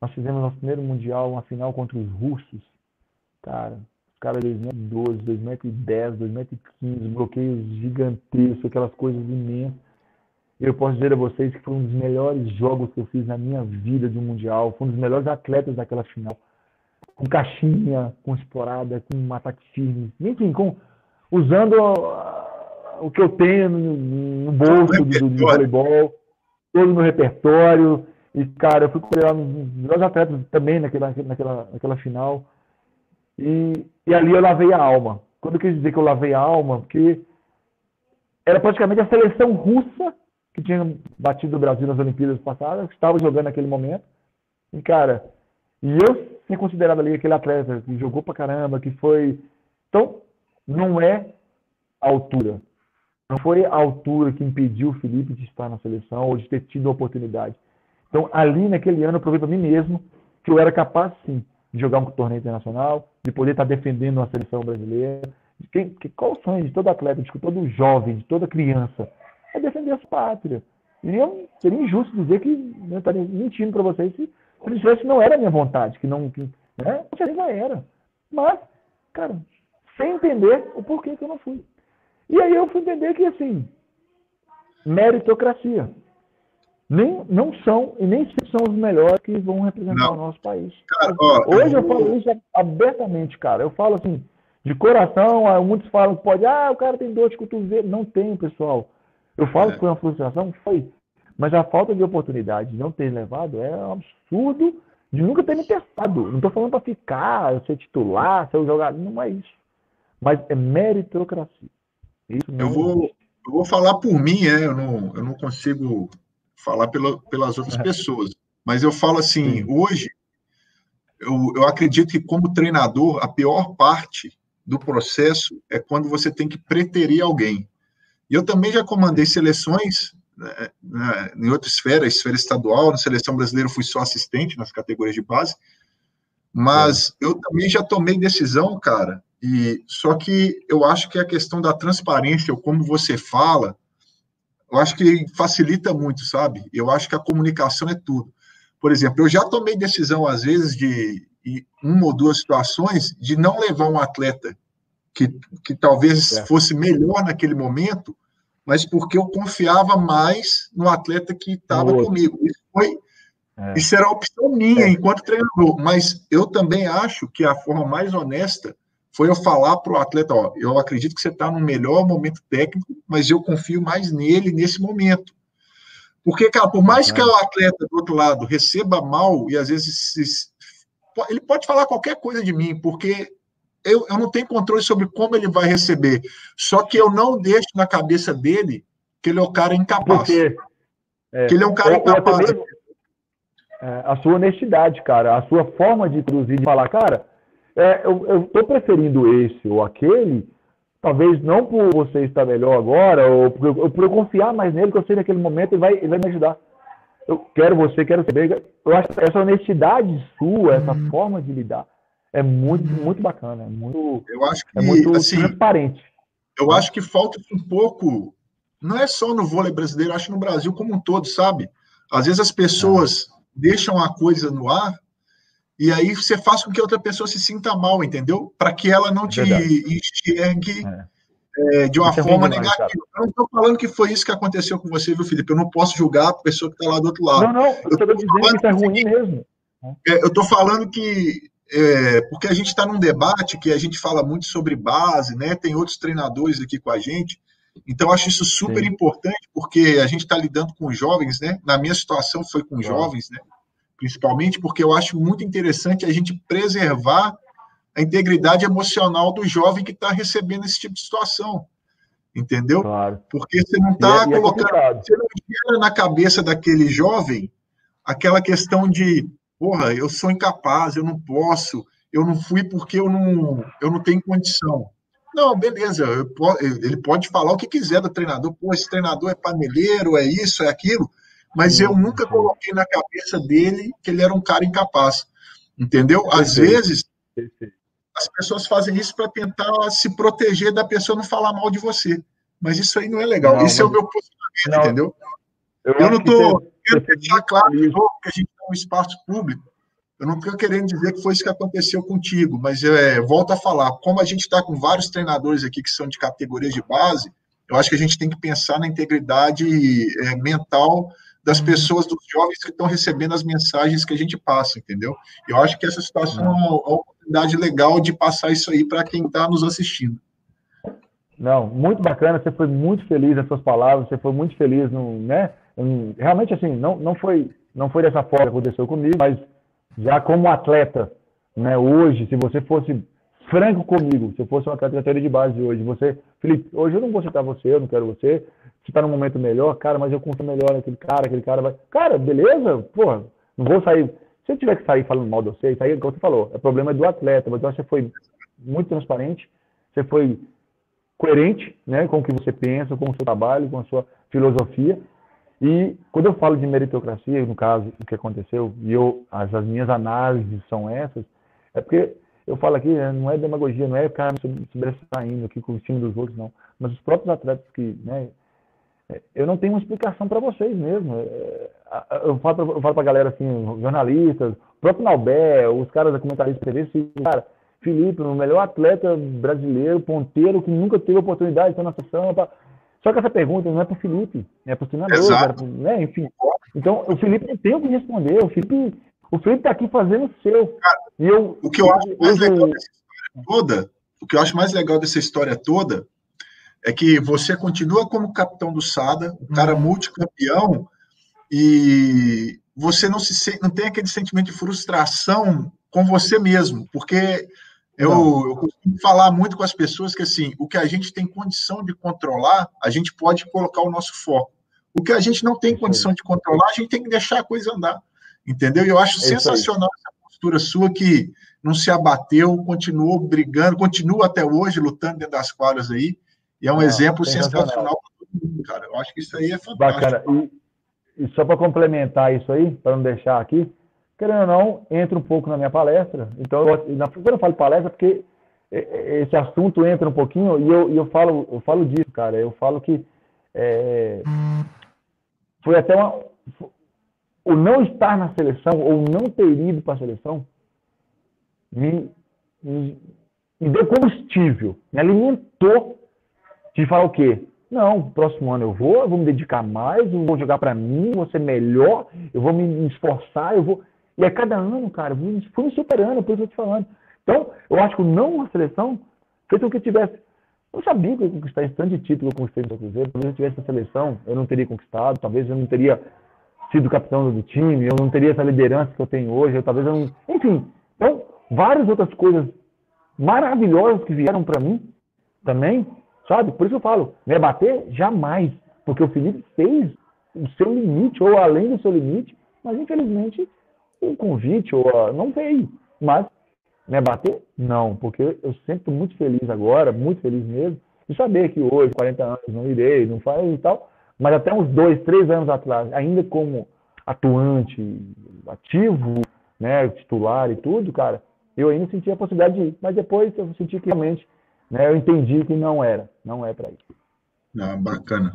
nós fizemos nosso primeiro mundial, uma final contra os russos. Cara, os caras de 2012, 2010, 2015, bloqueios gigantescos, aquelas coisas imensas. Eu posso dizer a vocês que foi um dos melhores jogos que eu fiz na minha vida de um mundial. Foi um dos melhores atletas daquela final. Com caixinha, com explorada, com ataque firme. Enfim, com, usando o que eu tenho no, no bolso do, do, voleibol, todo no repertório. E, cara, eu fui com nos melhores atletas também naquela, naquela, naquela final. E, e ali eu lavei a alma. Quando eu quis dizer que eu lavei a alma, porque era praticamente a seleção russa que tinha batido o Brasil nas Olimpíadas passadas, estava jogando naquele momento. E, cara, e eu ser considerado ali aquele atleta que jogou pra caramba, que foi. Então, não é a altura. Não foi a altura que impediu o Felipe de estar na seleção ou de ter tido a oportunidade. Então, ali naquele ano, eu provei para mim mesmo que eu era capaz, sim, de jogar um torneio internacional, de poder estar defendendo a seleção brasileira. Quem, que, qual o sonho de todo atleta, de todo jovem, de toda criança? É defender a pátria. E eu, seria injusto dizer que eu estaria mentindo para vocês se, isso não era a minha vontade, que não. Que, né? Já era. Mas, cara, sem entender o porquê que eu não fui. E aí eu fui entender que, assim, meritocracia. Nem, não são e nem são os melhores que vão representar não. o nosso país. Cara, ó, Hoje eu... eu falo isso abertamente, cara. Eu falo assim, de coração, muitos falam que pode, ah, o cara tem dor de cotovelo. Não tem, pessoal. Eu falo é. que foi uma frustração, foi. Mas a falta de oportunidade de não ter levado é um absurdo de nunca ter me testado. Não estou falando para ficar, ser titular, ser o jogador. Não é isso. Mas é meritocracia. Isso eu, vou, eu vou falar por mim, é, eu, não, eu não consigo falar pela, pelas outras é. pessoas. Mas eu falo assim, Sim. hoje, eu, eu acredito que como treinador, a pior parte do processo é quando você tem que preterir alguém. E eu também já comandei seleções né, né, em outra esfera, esfera estadual, na seleção brasileira fui só assistente nas categorias de base, mas é. eu também já tomei decisão, cara, e só que eu acho que a questão da transparência, ou como você fala, eu acho que facilita muito, sabe? Eu acho que a comunicação é tudo. Por exemplo, eu já tomei decisão, às vezes, de em uma ou duas situações, de não levar um atleta que, que talvez é. fosse melhor naquele momento, mas porque eu confiava mais no atleta que estava comigo. Isso foi. É. Isso era a opção minha é. enquanto treinador, mas eu também acho que a forma mais honesta foi eu falar para o atleta, ó, eu acredito que você está no melhor momento técnico, mas eu confio mais nele nesse momento. Porque, cara, por mais que o atleta do outro lado receba mal, e às vezes ele pode falar qualquer coisa de mim, porque eu, eu não tenho controle sobre como ele vai receber. Só que eu não deixo na cabeça dele que ele é o cara incapaz. Porque, é, que ele é um cara incapaz. Mesmo, é, a sua honestidade, cara, a sua forma de produzir, de falar, cara, é, eu estou preferindo esse ou aquele, talvez não por você estar melhor agora, ou por, eu, por eu confiar mais nele, que eu sei que naquele momento ele vai, ele vai me ajudar. Eu quero você, quero saber. Eu acho que essa honestidade sua, essa hum. forma de lidar, é muito, muito bacana, é muito, eu acho que, é muito assim, transparente. Eu acho que falta um pouco, não é só no vôlei brasileiro, acho no Brasil como um todo, sabe? Às vezes as pessoas é. deixam a coisa no ar e aí você faz com que outra pessoa se sinta mal, entendeu? Para que ela não te Verdade. enxergue é, de uma isso é forma é negativa. Eu não estou falando que foi isso que aconteceu com você, viu, Felipe? Eu não posso julgar a pessoa que está lá do outro lado. Não, não, eu estou dizendo que isso é ruim mesmo. É, eu estou falando que é, porque a gente está num debate que a gente fala muito sobre base, né? Tem outros treinadores aqui com a gente. Então, acho isso super Sim. importante, porque a gente está lidando com jovens, né? Na minha situação foi com jovens, né? Principalmente porque eu acho muito interessante a gente preservar a integridade emocional do jovem que está recebendo esse tipo de situação. Entendeu? Claro. Porque você não está é, é colocando. É você não gera na cabeça daquele jovem aquela questão de porra, eu sou incapaz, eu não posso, eu não fui porque eu não, eu não tenho condição. Não, beleza, ele pode falar o que quiser do treinador, pô, esse treinador é paneleiro, é isso, é aquilo, mas eu nunca coloquei na cabeça dele que ele era um cara incapaz, entendeu? Às vezes, as pessoas fazem isso para tentar se proteger da pessoa não falar mal de você, mas isso aí não é legal, não, isso é o meu posicionamento, entendeu? Eu, eu não estou quero deixar claro que a gente está um espaço público. Eu não estou querendo dizer que foi isso que aconteceu contigo, mas é, volto a falar, como a gente está com vários treinadores aqui que são de categorias de base, eu acho que a gente tem que pensar na integridade é, mental das uhum. pessoas, dos jovens que estão recebendo as mensagens que a gente passa, entendeu? Eu acho que essa situação é uma, uma oportunidade legal de passar isso aí para quem está nos assistindo. Não, muito bacana, você foi muito feliz nas suas palavras, você foi muito feliz no, né? Realmente, assim, não, não, foi, não foi dessa forma que aconteceu comigo, mas já como atleta, né, hoje, se você fosse franco comigo, se eu fosse uma categoria de base hoje, você, Felipe, hoje eu não vou citar você, eu não quero você, você está num momento melhor, cara, mas eu confio melhor aquele cara, aquele cara vai. Cara, beleza, porra, não vou sair. Se eu tiver que sair falando mal de você, isso aí, como você falou, é problema do atleta, mas eu acho que você foi muito transparente, você foi coerente né, com o que você pensa, com o seu trabalho, com a sua filosofia, e quando eu falo de meritocracia, no caso, o que aconteceu, e eu, as, as minhas análises são essas, é porque eu falo aqui, né, não é demagogia, não é o cara sobressaindo aqui com o time dos outros, não. Mas os próprios atletas que, né, é, eu não tenho uma explicação para vocês mesmo. É, eu falo para a galera assim, jornalistas, o próprio Naubé, os caras da comentaristas TV, cara, Felipe, o melhor atleta brasileiro, ponteiro, que nunca teve oportunidade de estar na sessão. Pra... Só que essa pergunta não é para o Felipe, é para o treinador, né? enfim. Então, o Felipe não tem o que responder. O Felipe o Felipe está aqui fazendo o seu. Cara, e eu, o que eu acho mais eu, legal dessa história toda, o que eu acho mais legal dessa história toda é que você continua como capitão do Sada, um cara uhum. multicampeão, e você não se não tem aquele sentimento de frustração com você mesmo, porque eu, eu, costumo falar muito com as pessoas que assim, o que a gente tem condição de controlar, a gente pode colocar o nosso foco. O que a gente não tem condição de controlar, a gente tem que deixar a coisa andar. Entendeu? E eu acho é sensacional essa postura sua que não se abateu, continuou brigando, continua até hoje lutando dentro das quadras aí. E é um não, exemplo sensacional para todo mundo, cara. Eu acho que isso aí é fantástico. Bacana. E, e só para complementar isso aí, para não deixar aqui, querendo ou não, entra um pouco na minha palestra. Então, eu, na, quando eu falo palestra, porque esse assunto entra um pouquinho e eu, eu, falo, eu falo disso, cara. Eu falo que é, foi até uma. O não estar na seleção, ou não ter ido para a seleção, me, me, me deu combustível, me alimentou de falar o quê? Não, próximo ano eu vou, eu vou me dedicar mais, eu vou jogar para mim, vou ser melhor, eu vou me esforçar, eu vou. E a cada ano, cara, fui me superando, por isso eu te falando. Então, eu acho que não na seleção fez com que eu tivesse. Eu sabia que eu ia conquistar esse tanto de título que eu conquistei no Cruzeiro. Talvez eu tivesse na seleção, eu não teria conquistado. Talvez eu não teria sido capitão do time, eu não teria essa liderança que eu tenho hoje. Eu, talvez eu não. Enfim, então, várias outras coisas maravilhosas que vieram para mim também, sabe? Por isso eu falo, me abater jamais. Porque o Felipe fez o seu limite, ou além do seu limite, mas infelizmente o convite ou a, não veio. Mas me bater? Não, porque eu sempre muito feliz agora, muito feliz mesmo, de saber que hoje, 40 anos, não irei, não faz e tal, mas até uns dois, três anos atrás, ainda como atuante, ativo, né, titular e tudo, cara, eu ainda sentia a possibilidade de ir, mas depois eu senti que realmente, né, eu entendi que não era, não é para ir. Ah, bacana.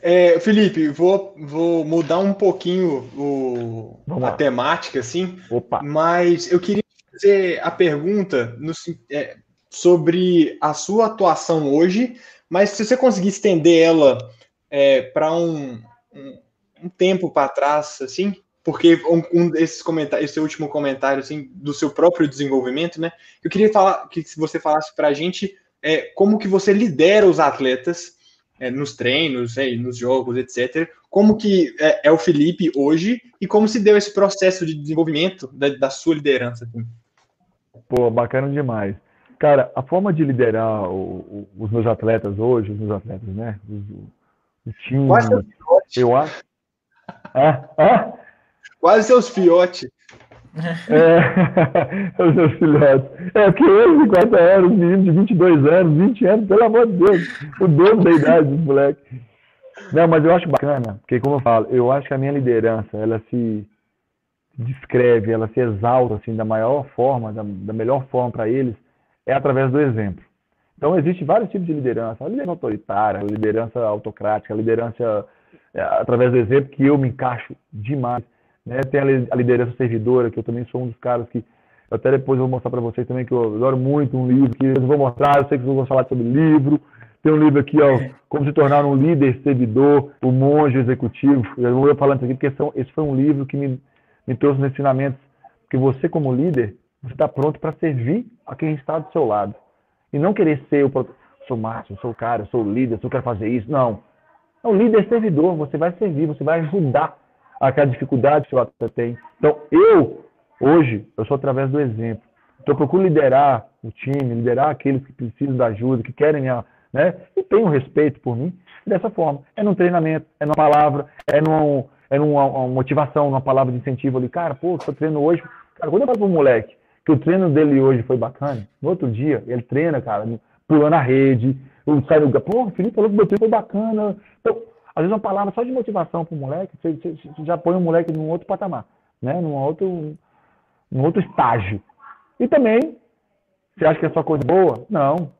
É, Felipe, vou, vou mudar um pouquinho o, a temática, assim, Opa. mas eu queria fazer a pergunta, no, é, sobre a sua atuação hoje, mas se você conseguir estender ela é, para um, um, um, tempo para trás, assim, porque um, um desses comentários, esse último comentário, assim, do seu próprio desenvolvimento, né? Eu queria falar que você falasse para a gente é, como que você lidera os atletas é, nos treinos, é, nos jogos, etc. Como que é, é, o Felipe hoje e como se deu esse processo de desenvolvimento da, da sua liderança? Assim? Pô, bacana demais. Cara, a forma de liderar o, o, os meus atletas hoje, os meus atletas, né? Os, os times, Quase eu acho. Ah, ah? Quase seus fiotes. É, os meus filhotes. É, porque hoje, 50 anos, menino de 22 anos, 20 anos, pelo amor de Deus, o dobro da idade dos moleques. Não, mas eu acho bacana, porque como eu falo, eu acho que a minha liderança, ela se descreve, ela se exalta, assim, da maior forma, da, da melhor forma para eles, é através do exemplo. Então, existe vários tipos de liderança. A liderança autoritária, a liderança autocrática, a liderança é, através do exemplo, que eu me encaixo demais. Né? Tem a liderança servidora, que eu também sou um dos caras que. Eu até depois vou mostrar para vocês também, que eu adoro muito um livro, que eu vou mostrar, eu sei que vocês vão falar sobre livro. Tem um livro aqui, ó, Como se tornar um líder servidor, o monge executivo. Eu vou falando isso aqui, porque são, esse foi um livro que me, me trouxe nos ensinamentos. Que você, como líder, você está pronto para servir a quem está do seu lado. E não querer ser o sou máximo, sou o cara, sou o líder, eu quero fazer isso. Não. É um líder servidor, você vai servir, você vai ajudar aquela dificuldade que o atleta tem. Então, eu, hoje, eu sou através do exemplo. Então, eu procuro liderar o time, liderar aqueles que precisam da ajuda, que querem né? E tenham respeito por mim dessa forma. É no treinamento, é numa palavra, é, num, é numa motivação, numa palavra de incentivo ali. Cara, pô, estou treino hoje. Cara, quando eu falo um moleque que o treino dele hoje foi bacana, no outro dia, ele treina, cara, pulando a rede, sai no... Pô, o Felipe falou que meu treino foi bacana. Então, às vezes uma palavra só de motivação para o moleque, você, você, você, já põe o moleque num outro patamar, né? num, outro, num outro estágio. E também, você acha que é só coisa boa? Não.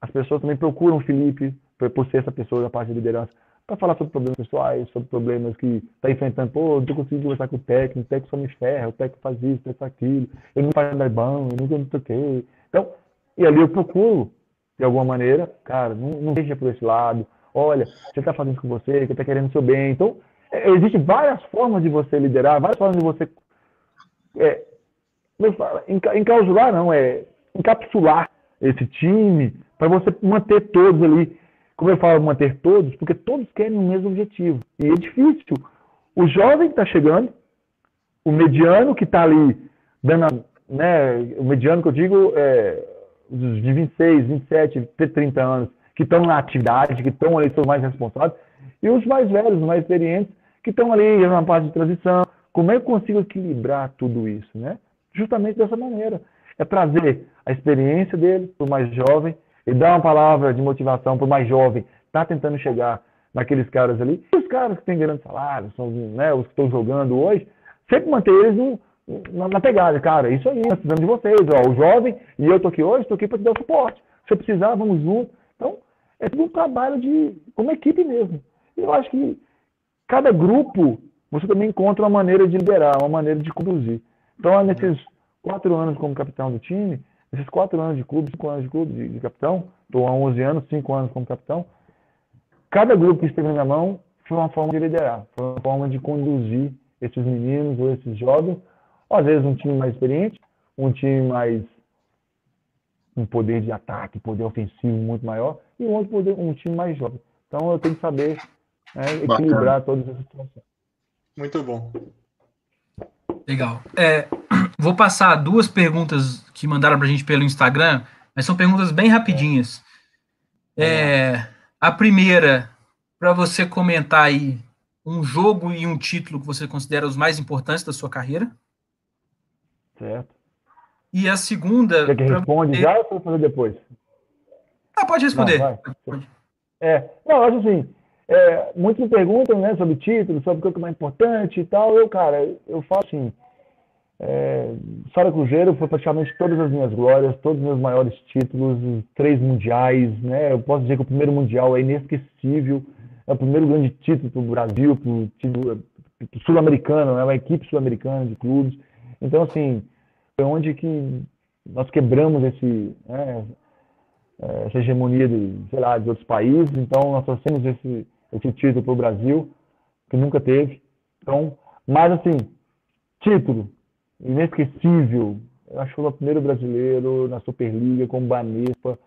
As pessoas também procuram o Felipe, por ser essa pessoa da parte de liderança, para falar sobre problemas pessoais, sobre problemas que está enfrentando. Pô, não estou conseguindo conversar com o técnico, o técnico só me ferra, o técnico faz isso, o técnico faz aquilo, ele não faz nada bom, eu sei o quê. Então, e ali eu procuro, de alguma maneira, cara, não, não deixa por esse lado, olha, você está fazendo com você, que está querendo seu bem. Então, é, existem várias formas de você liderar, várias formas de você é, enclausurar, não, é encapsular esse time para você manter todos ali. Como eu falo, manter todos, porque todos querem o mesmo objetivo. E é difícil. O jovem que está chegando, o mediano que está ali dando, né, o mediano que eu digo é de 26, 27, 30 anos, que estão na atividade, que estão ali, são mais responsáveis, e os mais velhos, os mais experientes, que estão ali na parte de transição. Como é que eu consigo equilibrar tudo isso, né? Justamente dessa maneira. É trazer a experiência dele para o mais jovem e dar uma palavra de motivação para o mais jovem, está tentando chegar naqueles caras ali. E os caras que têm grandes salários, são né, os que estão jogando hoje, sempre manter eles no, na, na, pegada, cara. Isso aí, nós precisamos de vocês. Ó, o jovem, e eu estou aqui hoje, estou aqui para te dar o suporte. Se eu precisar, vamos junto. Então, é tudo um trabalho de como equipe mesmo. Eu acho que cada grupo você também encontra uma maneira de liderar, uma maneira de conduzir. Então, nesses quatro anos como capitão do time, nesses quatro anos de clube, cinco anos de clube de, de capitão, estou há 11 anos, cinco anos como capitão, cada grupo que esteve na mão foi uma forma de liderar, foi uma forma de conduzir esses meninos ou esses jovens, ou às vezes um time mais experiente, um time mais um poder de ataque, poder ofensivo muito maior, e um outro poder, um time mais jovem. Então eu tenho que saber né, equilibrar todas essas situações. Muito bom. Legal. É, vou passar duas perguntas que mandaram para a gente pelo Instagram, mas são perguntas bem rapidinhas. É, a primeira, para você comentar aí um jogo e um título que você considera os mais importantes da sua carreira. Certo. E a segunda. Quer que responde você... já ou vou fazer depois? Ah, pode responder. Não, é, não, acho assim. É, muitos me perguntam né, sobre título, sobre o que é mais importante e tal. Eu, cara, eu falo assim. É, Sara Cruzeiro foi praticamente todas as minhas glórias, todos os meus maiores títulos, três mundiais, né? Eu posso dizer que o primeiro mundial é inesquecível, é o primeiro grande título para o Brasil, para o sul-americano, é né? uma equipe sul-americana de clubes. Então, assim, foi onde que nós quebramos esse, né, essa hegemonia de, sei lá, de outros países. Então, nós trouxemos esse, esse título para o Brasil, que nunca teve. Então, mas assim, título inesquecível. Eu acho que o primeiro brasileiro na Superliga com o Banespa.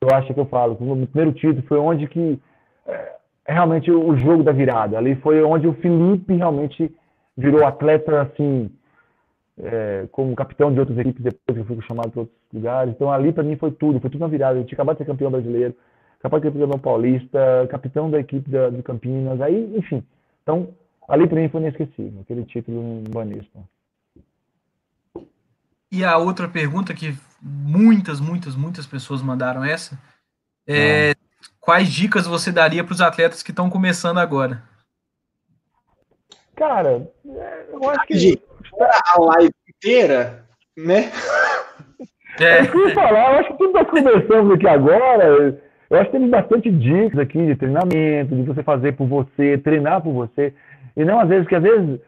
Eu acho que eu falo, o primeiro título foi onde que é, realmente o jogo da virada. Ali foi onde o Felipe realmente virou atleta assim, é, como capitão de outras equipes depois que eu fui chamado para outros lugares. Então ali para mim foi tudo, foi tudo na virada. Eu tinha acabado de ser campeão brasileiro, capaz de ser campeão paulista, capitão da equipe da, de Campinas, aí, enfim. Então, ali para mim foi inesquecível, aquele título no Banespa. E a outra pergunta que muitas, muitas, muitas pessoas mandaram essa é ah. quais dicas você daria para os atletas que estão começando agora? Cara, eu acho que A live inteira, né? É. Eu falar, eu acho que tudo está começando aqui agora. Eu acho que tem bastante dicas aqui de treinamento, de você fazer por você, treinar por você. E não às vezes, que às vezes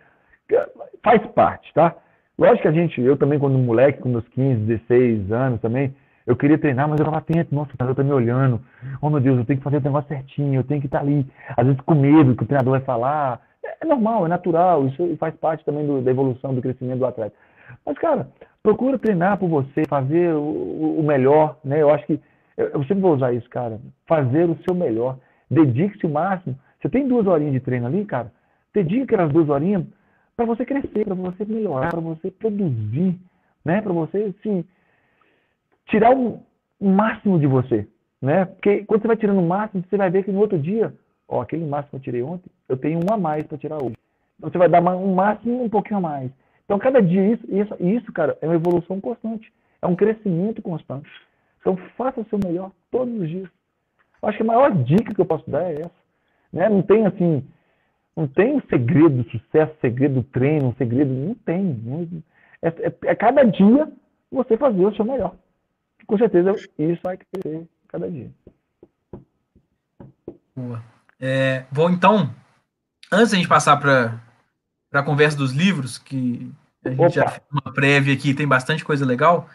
faz parte, tá? Lógico que a gente, eu também, quando moleque, com meus 15, 16 anos também, eu queria treinar, mas eu estava atento, nossa, o treinador tá me olhando. Oh, meu Deus, eu tenho que fazer o negócio certinho, eu tenho que estar tá ali. Às vezes com medo que o treinador vai falar. É normal, é natural, isso faz parte também do, da evolução, do crescimento do atleta. Mas, cara, procura treinar por você, fazer o, o melhor, né? Eu acho que, eu, sempre vou usar isso, cara. Fazer o seu melhor. Dedique-se o máximo. Você tem duas horinhas de treino ali, cara? Dedique aquelas duas horinhas para você crescer, para você melhorar, para você produzir, né? Para você assim, tirar o máximo de você, né? Porque quando você vai tirando o máximo, você vai ver que no outro dia, ó, aquele máximo que eu tirei ontem, eu tenho um a mais para tirar hoje. Então, você vai dar um máximo um pouquinho a mais. Então cada dia isso, isso, isso, cara, é uma evolução constante, é um crescimento constante. Então faça o seu melhor todos os dias. Eu acho que a maior dica que eu posso dar é essa, né? Não tem assim não tem um segredo do sucesso, segredo do treino, um segredo. Não tem. Não, é, é, é, cada dia você fazer o seu melhor. Com certeza isso vai crescer cada dia. Boa. É, vou então, antes de a gente passar para a conversa dos livros, que a gente Opa. já fez uma prévia aqui, tem bastante coisa legal.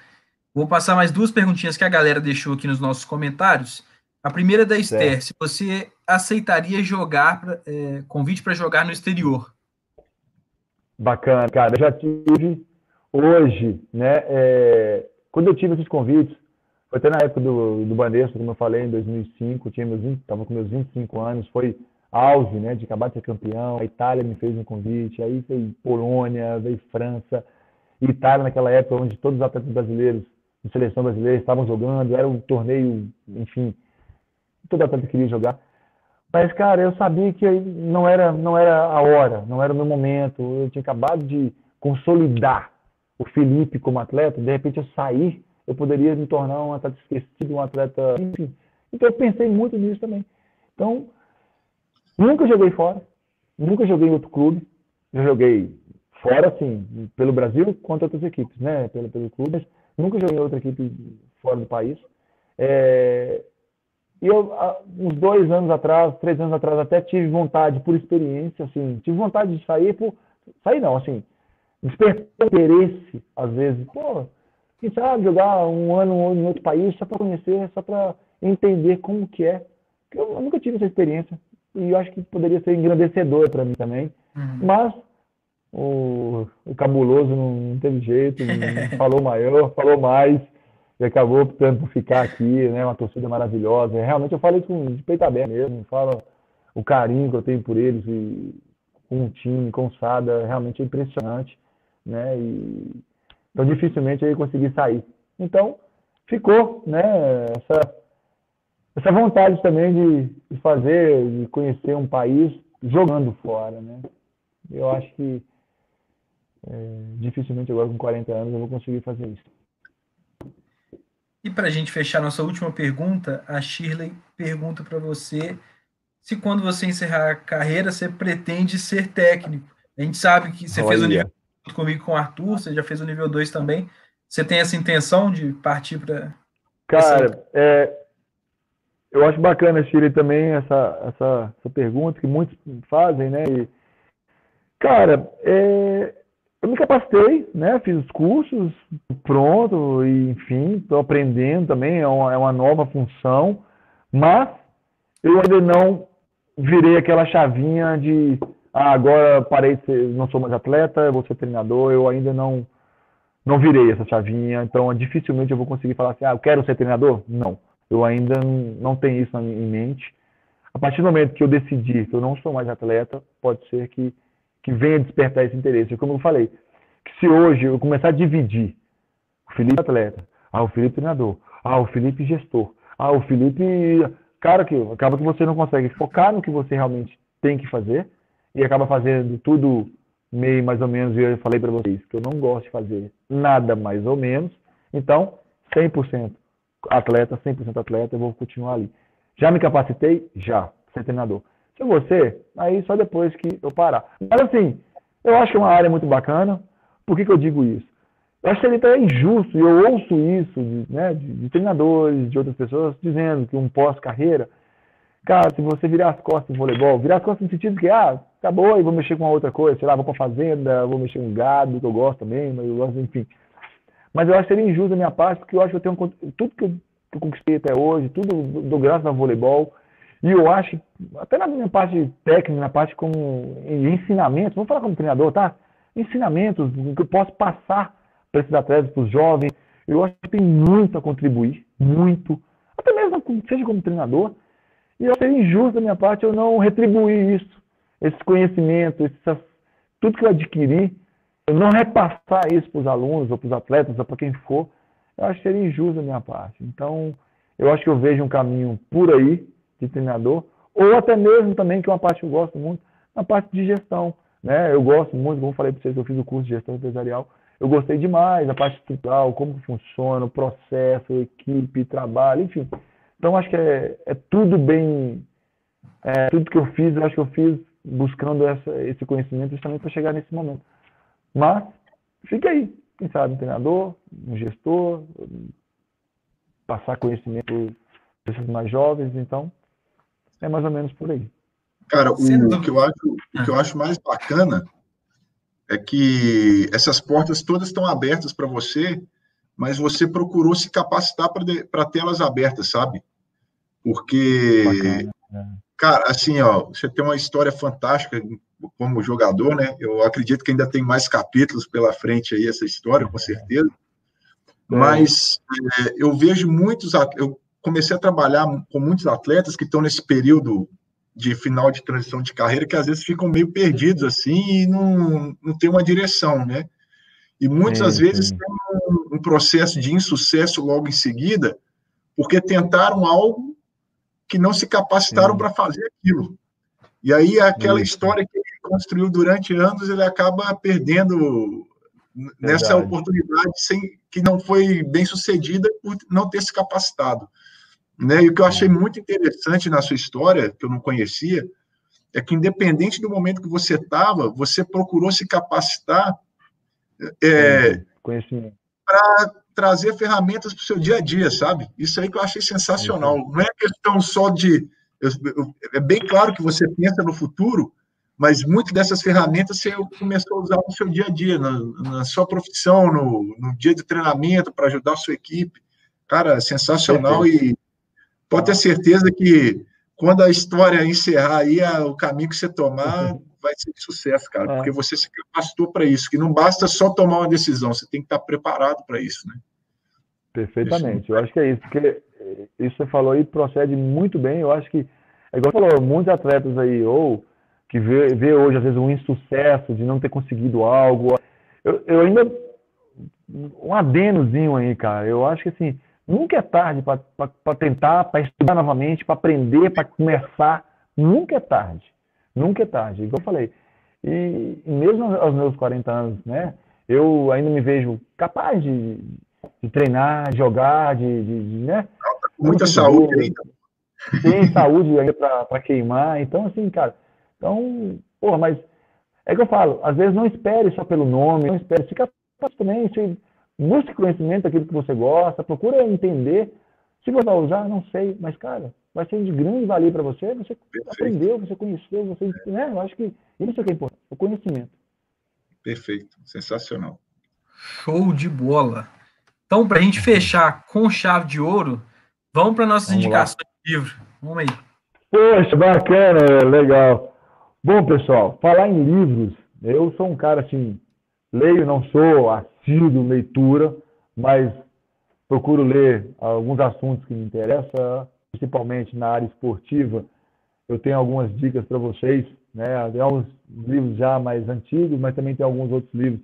Vou passar mais duas perguntinhas que a galera deixou aqui nos nossos comentários. A primeira é da Esther. Se você aceitaria jogar, é, convite para jogar no exterior? Bacana, cara. Eu já tive hoje, né? É, quando eu tive esses convites, foi até na época do, do Banespa, como eu falei, em 2005, tinha meus 20, tava com meus 25 anos, foi auge, né? De acabar de ser campeão. A Itália me fez um convite, aí veio Polônia, veio França, e Itália naquela época onde todos os atletas brasileiros de seleção brasileira estavam jogando, era um torneio, enfim, todo atleta queria jogar. Mas, cara, eu sabia que não era, não era a hora, não era o meu momento. Eu tinha acabado de consolidar o Felipe como atleta. De repente, eu sair, eu poderia me tornar um atleta esquecido, um atleta. Enfim. Então, eu pensei muito nisso também. Então, nunca joguei fora, nunca joguei em outro clube. Eu joguei fora, assim, pelo Brasil contra outras equipes, né? Pelo, pelo clube, mas nunca joguei em outra equipe fora do país. É, e eu, uns dois anos atrás, três anos atrás, até tive vontade, por experiência, assim, tive vontade de sair, por, sair não, assim, despertar interesse, às vezes, pô, quem sabe jogar um ano em outro país só para conhecer, só para entender como que é. Eu, nunca tive essa experiência e eu acho que poderia ser engrandecedor para mim também, uhum. mas o, o cabuloso não teve jeito, falou maior, falou mais, e acabou optando por ficar aqui, né? Uma torcida maravilhosa. Realmente eu falei com de peito aberto mesmo, falo o carinho que eu tenho por eles e com o time, com o Sada, realmente é impressionante, né? E então dificilmente eu ia conseguir sair. Então ficou, né? Essa essa vontade também de, de fazer, de conhecer um país jogando fora, né? Eu acho que é, dificilmente agora com 40 anos eu vou conseguir fazer isso. E para a gente fechar nossa última pergunta, a Shirley pergunta para você se quando você encerrar a carreira você pretende ser técnico. A gente sabe que você Olha. fez o nível comigo com o Arthur, você já fez o nível 2 também. Você tem essa intenção de partir para. Cara, essa... é, eu acho bacana, Shirley, também essa, essa, essa pergunta que muitos fazem, né? E, cara, é, eu me capacitei, né? Fiz os cursos, pronto, e, enfim, estou aprendendo também, é uma, é uma nova função, mas eu ainda não virei aquela chavinha de ah, agora parei de ser, não sou mais atleta, vou ser treinador, eu ainda não não virei essa chavinha, então dificilmente eu vou conseguir falar assim, ah, eu quero ser treinador? Não, eu ainda não tenho isso em mente. A partir do momento que eu decidir que eu não sou mais atleta, pode ser que, que venha despertar esse interesse. Como eu falei, que se hoje eu começar a dividir o Felipe atleta, ah, o Felipe treinador, ah, o Felipe gestor, ah, o Felipe. Cara, que acaba que você não consegue focar no que você realmente tem que fazer e acaba fazendo tudo meio mais ou menos. E eu falei para vocês que eu não gosto de fazer nada mais ou menos. Então, 100% atleta, 100% atleta, eu vou continuar ali. Já me capacitei? Já, ser treinador. Se você, aí só depois que eu parar. Mas assim, eu acho que é uma área muito bacana. Por que, que eu digo isso? Eu acho que ele está injusto, e eu ouço isso de, né, de, de, treinadores, de outras pessoas, dizendo que um pós-carreira, cara, se você virar as costas no voleibol, virar as costas no sentido que, ah, acabou e vou mexer com outra coisa, sei lá, vou para fazenda, vou mexer com gado, que eu gosto também, mas eu gosto, enfim. Mas eu acho que seria injusto da minha parte, porque eu acho que eu tenho tudo que eu, que conquistei até hoje, tudo do graças ao voleibol, e eu acho, até na minha parte técnica, na parte como ensinamento, vamos falar como treinador, tá? Ensinamentos que eu posso passar para esses atletas, para os jovens, eu acho que tem muito a contribuir, muito, até mesmo seja como treinador, e eu seria injusto da minha parte eu não retribuir isso esse conhecimento, esse, tudo que eu adquiri, eu não repassar isso para os alunos, ou para os atletas, ou para quem for, eu acho que seria injusto da minha parte. Então, eu acho que eu vejo um caminho por aí de treinador, ou até mesmo também, que é uma parte que eu gosto muito, na parte de gestão. Né? Eu gosto muito, como falei para vocês, eu fiz o curso de gestão empresarial, eu gostei demais da parte estrutural, como funciona, o processo, equipe, trabalho, enfim. Então, acho que é, é tudo bem. É, tudo que eu fiz, eu acho que eu fiz buscando essa, esse conhecimento justamente para chegar nesse momento. Mas fica aí, quem sabe um treinador, um gestor, passar conhecimento para esses mais jovens, então é mais ou menos por aí. Cara, o, o, que eu acho, o que eu acho mais bacana é que essas portas todas estão abertas para você, mas você procurou se capacitar para tê-las abertas, sabe? Porque bacana, é. Cara, assim, ó, você tem uma história fantástica como jogador, né? Eu acredito que ainda tem mais capítulos pela frente aí essa história, com certeza. É. Mas é, eu vejo muitos, eu comecei a trabalhar com muitos atletas que estão nesse período de final de transição de carreira que às vezes ficam meio perdidos assim e não, não tem uma direção, né? E muitas é, vezes tem um, um processo de insucesso logo em seguida, porque tentaram algo que não se capacitaram para fazer aquilo. E aí aquela história que ele construiu durante anos, ele acaba perdendo nessa Verdade. oportunidade sem que não foi bem sucedida por não ter se capacitado. Né? E o que eu achei muito interessante na sua história, que eu não conhecia, é que independente do momento que você estava, você procurou se capacitar é, para trazer ferramentas para o seu dia a dia, sabe? Isso aí que eu achei sensacional. Não é questão só de. Eu, eu, é bem claro que você pensa no futuro, mas muitas dessas ferramentas você começou a usar no seu dia a dia, na, na sua profissão, no, no, dia de treinamento, para ajudar a sua equipe. Cara, sensacional e pode ter certeza que quando a história encerrar aí, o caminho que você tomar vai ser de sucesso, cara, é. porque você se capacitou para isso, que não basta só tomar uma decisão, você tem que estar preparado para isso, né? Perfeitamente, isso. eu acho que é isso, porque isso você falou aí procede muito bem, eu acho que, é igual você falou, muitos atletas aí, ou que vê, vê hoje, às vezes, um insucesso de não ter conseguido algo, eu, eu ainda, um adenozinho aí, cara, eu acho que assim, nunca é tarde para tentar, para estudar novamente, para aprender, para começar, nunca é tarde. Nunca é tarde, igual eu falei. E, mesmo aos meus 40 anos, né? Eu ainda me vejo capaz de, de treinar, jogar, de, de, de né? Muita saúde ainda. Tem saúde ainda para queimar. Então, assim, cara. Então, porra, mas é que eu falo, às vezes não espere só pelo nome, não espere, fica capaz também, se, busque conhecimento daquilo que você gosta, procura entender. Se você vai usar, não sei, mas, cara, vai ser de grande valia para você, você Perfeito. aprendeu, você conheceu, você, né? Eu acho que isso é que é importante, o conhecimento. Perfeito, sensacional. Show de bola. Então, para a gente fechar com chave de ouro, vamos para nossas vamos indicações lá. de livro. Vamos aí. Poxa, bacana, legal. Bom, pessoal, falar em livros, eu sou um cara assim, leio, não sou assíduo leitura, mas procuro ler alguns assuntos que me interessam, principalmente na área esportiva. Eu tenho algumas dicas para vocês, né? Tem alguns livros já mais antigos, mas também tem alguns outros livros,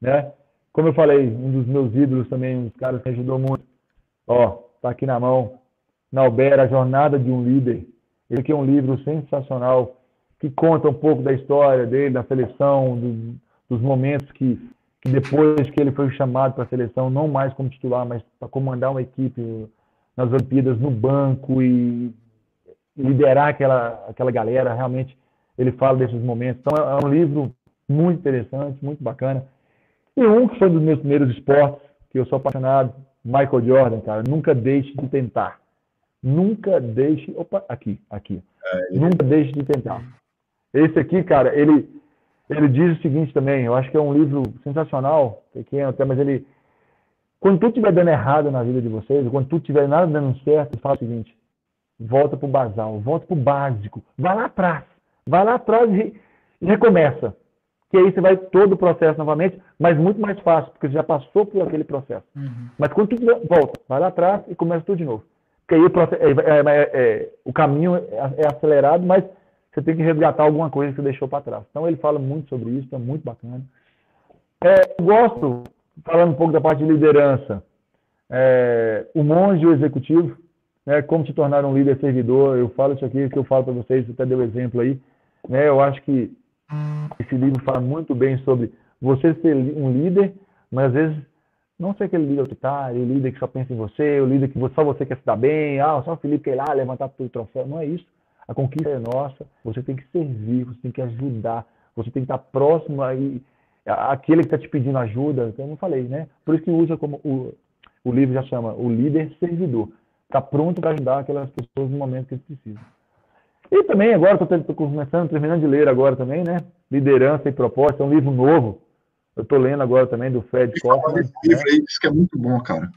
né? Como eu falei, um dos meus ídolos também, um dos caras que ajudou muito. Ó, tá aqui na mão. Nauber, A Jornada de um Líder. Ele aqui é um livro sensacional que conta um pouco da história dele, da seleção, do, dos momentos que, que, depois que ele foi chamado para a seleção, não mais como titular, mas para comandar uma equipe nas Olimpíadas no banco e liderar aquela, aquela galera, realmente ele fala desses momentos. Então é, é um livro muito interessante, muito bacana. E um que foi um dos meus primeiros esportes, que eu sou apaixonado, Michael Jordan, cara, nunca deixe de tentar. Nunca deixe. Opa, aqui, aqui. É, nunca deixe de tentar. Esse aqui, cara, ele, ele diz o seguinte também, eu acho que é um livro sensacional, pequeno até, mas ele. Quando tudo estiver dando errado na vida de vocês, quando tudo estiver nada dando certo, fala o seguinte: volta pro basal, volta pro básico, vai lá atrás, vai lá atrás e, e recomeça que aí você vai todo o processo novamente, mas muito mais fácil, porque você já passou por aquele processo. Uhum. Mas quando tu volta, vai lá atrás e começa tudo de novo. Porque aí o, processo, é, é, é, o caminho é, é, acelerado, mas você tem que resgatar alguma coisa que você deixou para trás. Então ele fala muito sobre isso, é muito bacana. É, eu gosto, falando um pouco da parte de liderança, é, o monge o executivo, né, como se tornar um líder servidor, eu falo isso aqui, que eu falo para vocês, você até deu exemplo aí, né, eu acho que esse livro fala muito bem sobre você ser um líder, mas às vezes não ser aquele líder autoritário, o líder que só pensa em você, o líder que só você quer se dar bem, ah, só o Felipe quer ir lá levantar o troféu. Não é isso. A conquista é nossa, você tem que servir, você tem que ajudar, você tem que estar próximo aí, aquele que está te pedindo ajuda, eu não falei, né? Por isso que usa como o, o livro já chama o líder servidor. Está pronto para ajudar aquelas pessoas no momento que eles precisam. E também agora estou começando, terminando de ler agora também, né? Liderança e Proposta, é um livro novo. Eu estou lendo agora também do Fred Kaufman. Esse livro aí diz que é muito bom, cara.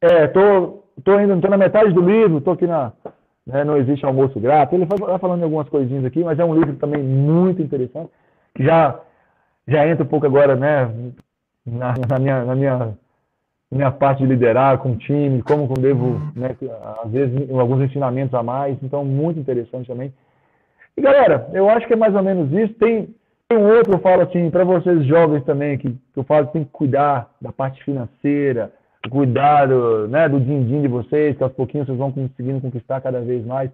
É, tô, tô indo, tô na metade do livro, tô aqui na, né, não existe almoço grátis. Ele vai falando algumas coisinhas aqui, mas é um livro também muito interessante, que já já entra um pouco agora, né, na, na minha na minha minha parte de liderar com o time, como eu devo, né, às vezes, alguns ensinamentos a mais, então muito interessante também. E galera, eu acho que é mais ou menos isso. Tem, tem um outro, eu falo assim, para vocês jovens também, que, que eu falo que tem que cuidar da parte financeira, cuidar do, né, do din-din de vocês, que aos pouquinhos vocês vão conseguindo conquistar cada vez mais.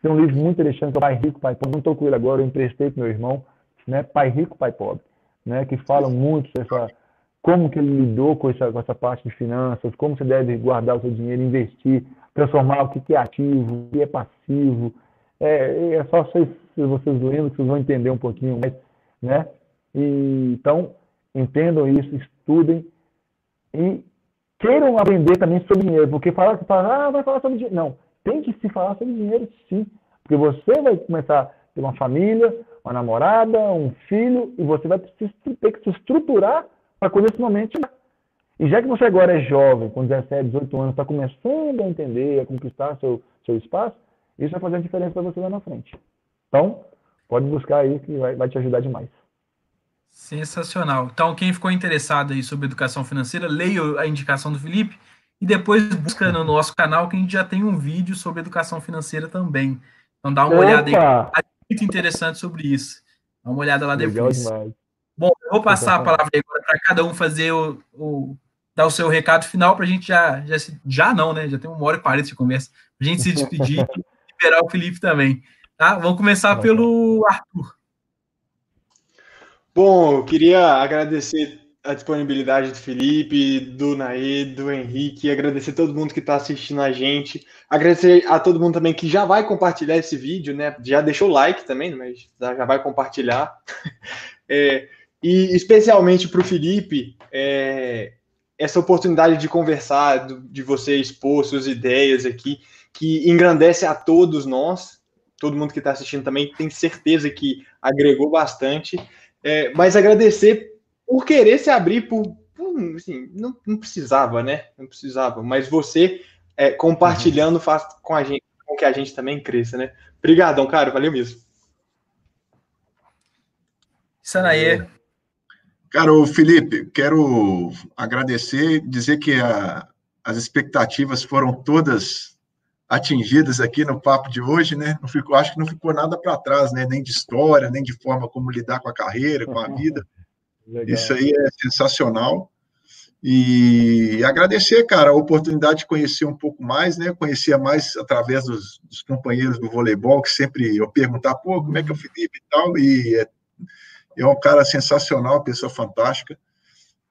Tem um livro muito interessante, é Pai Rico, Pai Pobre. Não estou com ele agora, eu emprestei para meu irmão, né, Pai Rico, Pai Pobre, né, que fala muito essa como que ele lidou com essa, com essa parte de finanças, como você deve guardar o seu dinheiro, investir, transformar o que é ativo, o que é passivo. É, é só vocês, vocês lendo que vocês vão entender um pouquinho mais, né? E, então, entendam isso, estudem e queiram aprender também sobre dinheiro, porque falar que fala, ah, vai falar sobre dinheiro. Não, tem que se falar sobre dinheiro sim, porque você vai começar a ter uma família, uma namorada, um filho, e você vai ter que se estruturar para quando esse momento chegar. E já que você agora é jovem, com 17, 18 anos, está começando a entender, a conquistar seu, seu espaço, isso vai fazer a diferença para você lá na frente. Então, pode buscar aí que vai, vai te ajudar demais. Sensacional. Então, quem ficou interessado aí sobre educação financeira, leia a indicação do Felipe e depois busca no nosso canal que a gente já tem um vídeo sobre educação financeira também. Então, dá uma Opa! olhada aí. Muito interessante sobre isso. Dá uma olhada lá Legal depois. Demais. Bom, eu vou passar a palavra agora para cada um fazer o, o, dar o seu recado final para a gente já, já, já não, né? Já tem uma hora e quarenta de conversa, para a gente se despedir e liberar o Felipe também. Tá? Vamos começar pelo Arthur. Bom, eu queria agradecer a disponibilidade do Felipe, do Naê, do Henrique, agradecer todo mundo que está assistindo a gente, agradecer a todo mundo também que já vai compartilhar esse vídeo, né? Já deixou o like também, mas já vai compartilhar. É, e especialmente para o Felipe, é, essa oportunidade de conversar, de você expor suas ideias aqui, que engrandece a todos nós, todo mundo que está assistindo também tem certeza que agregou bastante. É, mas agradecer por querer se abrir, por, por assim, não, não, precisava, né? Não precisava, mas você é, compartilhando faz com a gente, com que a gente também cresça, né? Obrigadão, cara, valeu mesmo. Sanaê. Cara, o Felipe, quero agradecer, dizer que a, as expectativas foram todas atingidas aqui no papo de hoje, né? Não ficou, acho que não ficou nada para trás, né? Nem de história, nem de forma como lidar com a carreira, com a vida. Legal. Isso aí é sensacional. E agradecer, cara, a oportunidade de conhecer um pouco mais, né? Conhecia mais através dos, dos, companheiros do voleibol, que sempre eu perguntar, pô, como é que é o Felipe e tal, e é, é um cara sensacional, pessoa fantástica.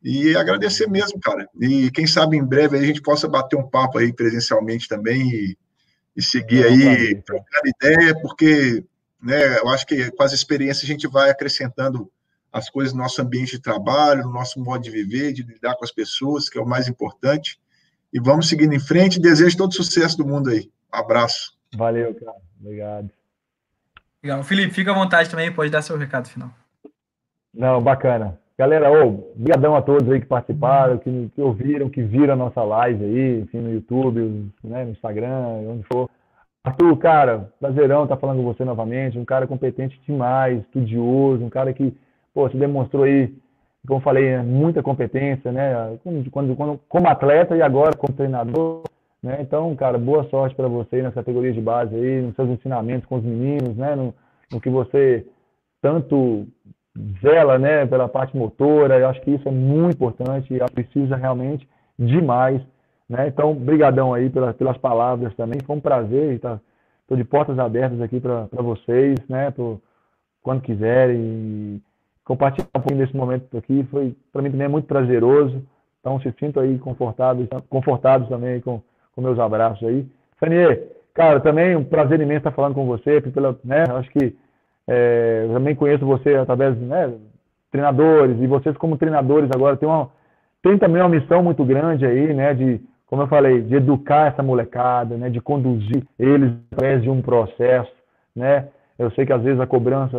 E agradecer mesmo, cara. E quem sabe em breve a gente possa bater um papo aí presencialmente também e, e seguir aí trocando ideia, porque né, eu acho que com as experiências a gente vai acrescentando as coisas no nosso ambiente de trabalho, no nosso modo de viver, de lidar com as pessoas, que é o mais importante. E vamos seguindo em frente. Desejo todo sucesso do mundo aí. Um abraço. Valeu, cara. Obrigado. Legal. Felipe, fica à vontade também, pode dar seu recado final. Não, bacana. Galera, obrigadão a todos aí que participaram, que, que, ouviram, que viram a nossa live aí, enfim, no YouTube, né, no Instagram, onde for. Arthur, cara, prazerão estar falando com você novamente, um cara competente demais, estudioso, um cara que pô, você demonstrou aí, como eu falei, né, muita competência, né? Quando, quando, como atleta e agora como treinador, né? Então, cara, boa sorte para você nas categorias de base aí, nos seus ensinamentos com os meninos, né? No, no que você tanto zela, né, pela parte motora. Eu acho que isso é muito importante e precisa realmente demais, né? Então, brigadão aí pelas, pelas palavras também. Foi um prazer estar Estou de portas abertas aqui para vocês, né? Pro, quando quiserem compartilhar um pouquinho desse momento aqui. Foi, para mim, também é muito prazeroso. Então, se sinto aí confortáveis, confortados também com, com meus abraços aí. Fanier, cara, também um prazer imenso estar falando com você. Pela, né, acho que é, eu também conheço você através né, treinadores, e vocês como treinadores agora tem, uma, tem também uma missão muito grande aí, né, de, como eu falei, de educar essa molecada, né, de conduzir eles através de um processo, né, eu sei que às vezes a cobrança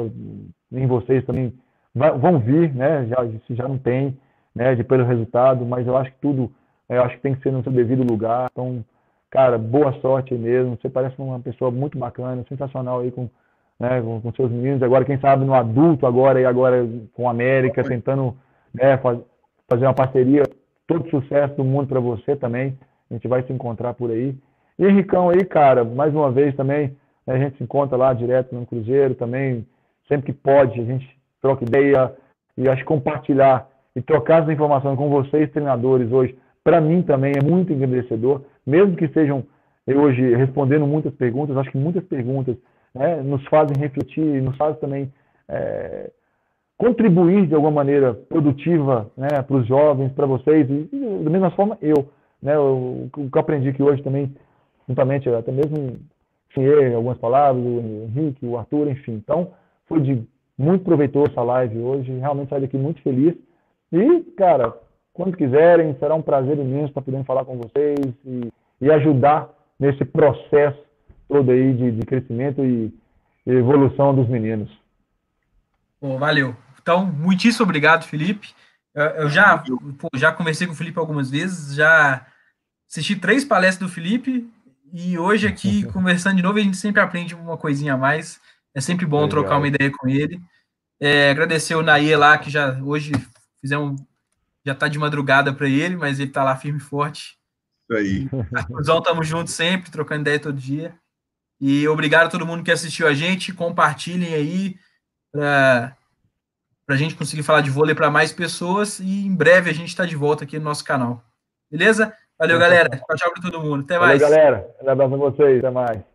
em vocês também vão vir, né? Já, se já não tem, né? De pelo resultado, mas eu acho que tudo, eu acho que tem que ser no seu devido lugar. Então, cara, boa sorte aí mesmo. Você parece uma pessoa muito bacana, sensacional aí com, né, com, com seus meninos. Agora, quem sabe no adulto agora e agora com a América, tentando né, faz, fazer uma parceria. Todo sucesso do mundo para você também. A gente vai se encontrar por aí. E Henricão aí, cara, mais uma vez também, né, a gente se encontra lá direto no Cruzeiro também, sempre que pode, a gente troca ideia e acho que compartilhar e trocar as informações com vocês, treinadores, hoje, para mim também é muito engrandecedor, mesmo que sejam eu hoje respondendo muitas perguntas, acho que muitas perguntas né, nos fazem refletir, nos fazem também é, contribuir de alguma maneira produtiva né, para os jovens, para vocês, e, e, da mesma forma eu. Né, o, que eu aprendi aqui hoje também, juntamente até mesmo em algumas palavras, o Henrique, o Arthur, enfim. Então, foi de muito proveitoso essa live hoje. Realmente saio daqui muito feliz. E, cara, quando quiserem, será um prazer imenso estar podendo falar com vocês e, e ajudar nesse processo todo aí de, de crescimento e, e evolução dos meninos. Pô, valeu. Então, muitíssimo obrigado, Felipe. Eu, eu já, pô, já conversei com o Felipe algumas vezes, já assisti três palestras do Felipe e hoje aqui, conversando de novo, a gente sempre aprende uma coisinha a mais. É sempre bom Legal. trocar uma ideia com ele. É, agradecer o Nair lá, que já hoje fizemos, já está de madrugada para ele, mas ele está lá firme e forte. Isso aí. Arthurzão, estamos juntos sempre, trocando ideia todo dia. E obrigado a todo mundo que assistiu a gente. Compartilhem aí para a gente conseguir falar de vôlei para mais pessoas. E em breve a gente está de volta aqui no nosso canal. Beleza? Valeu, galera. Tchau, tchau para todo mundo. Até mais. Valeu, galera. Um abraço a vocês. Até mais.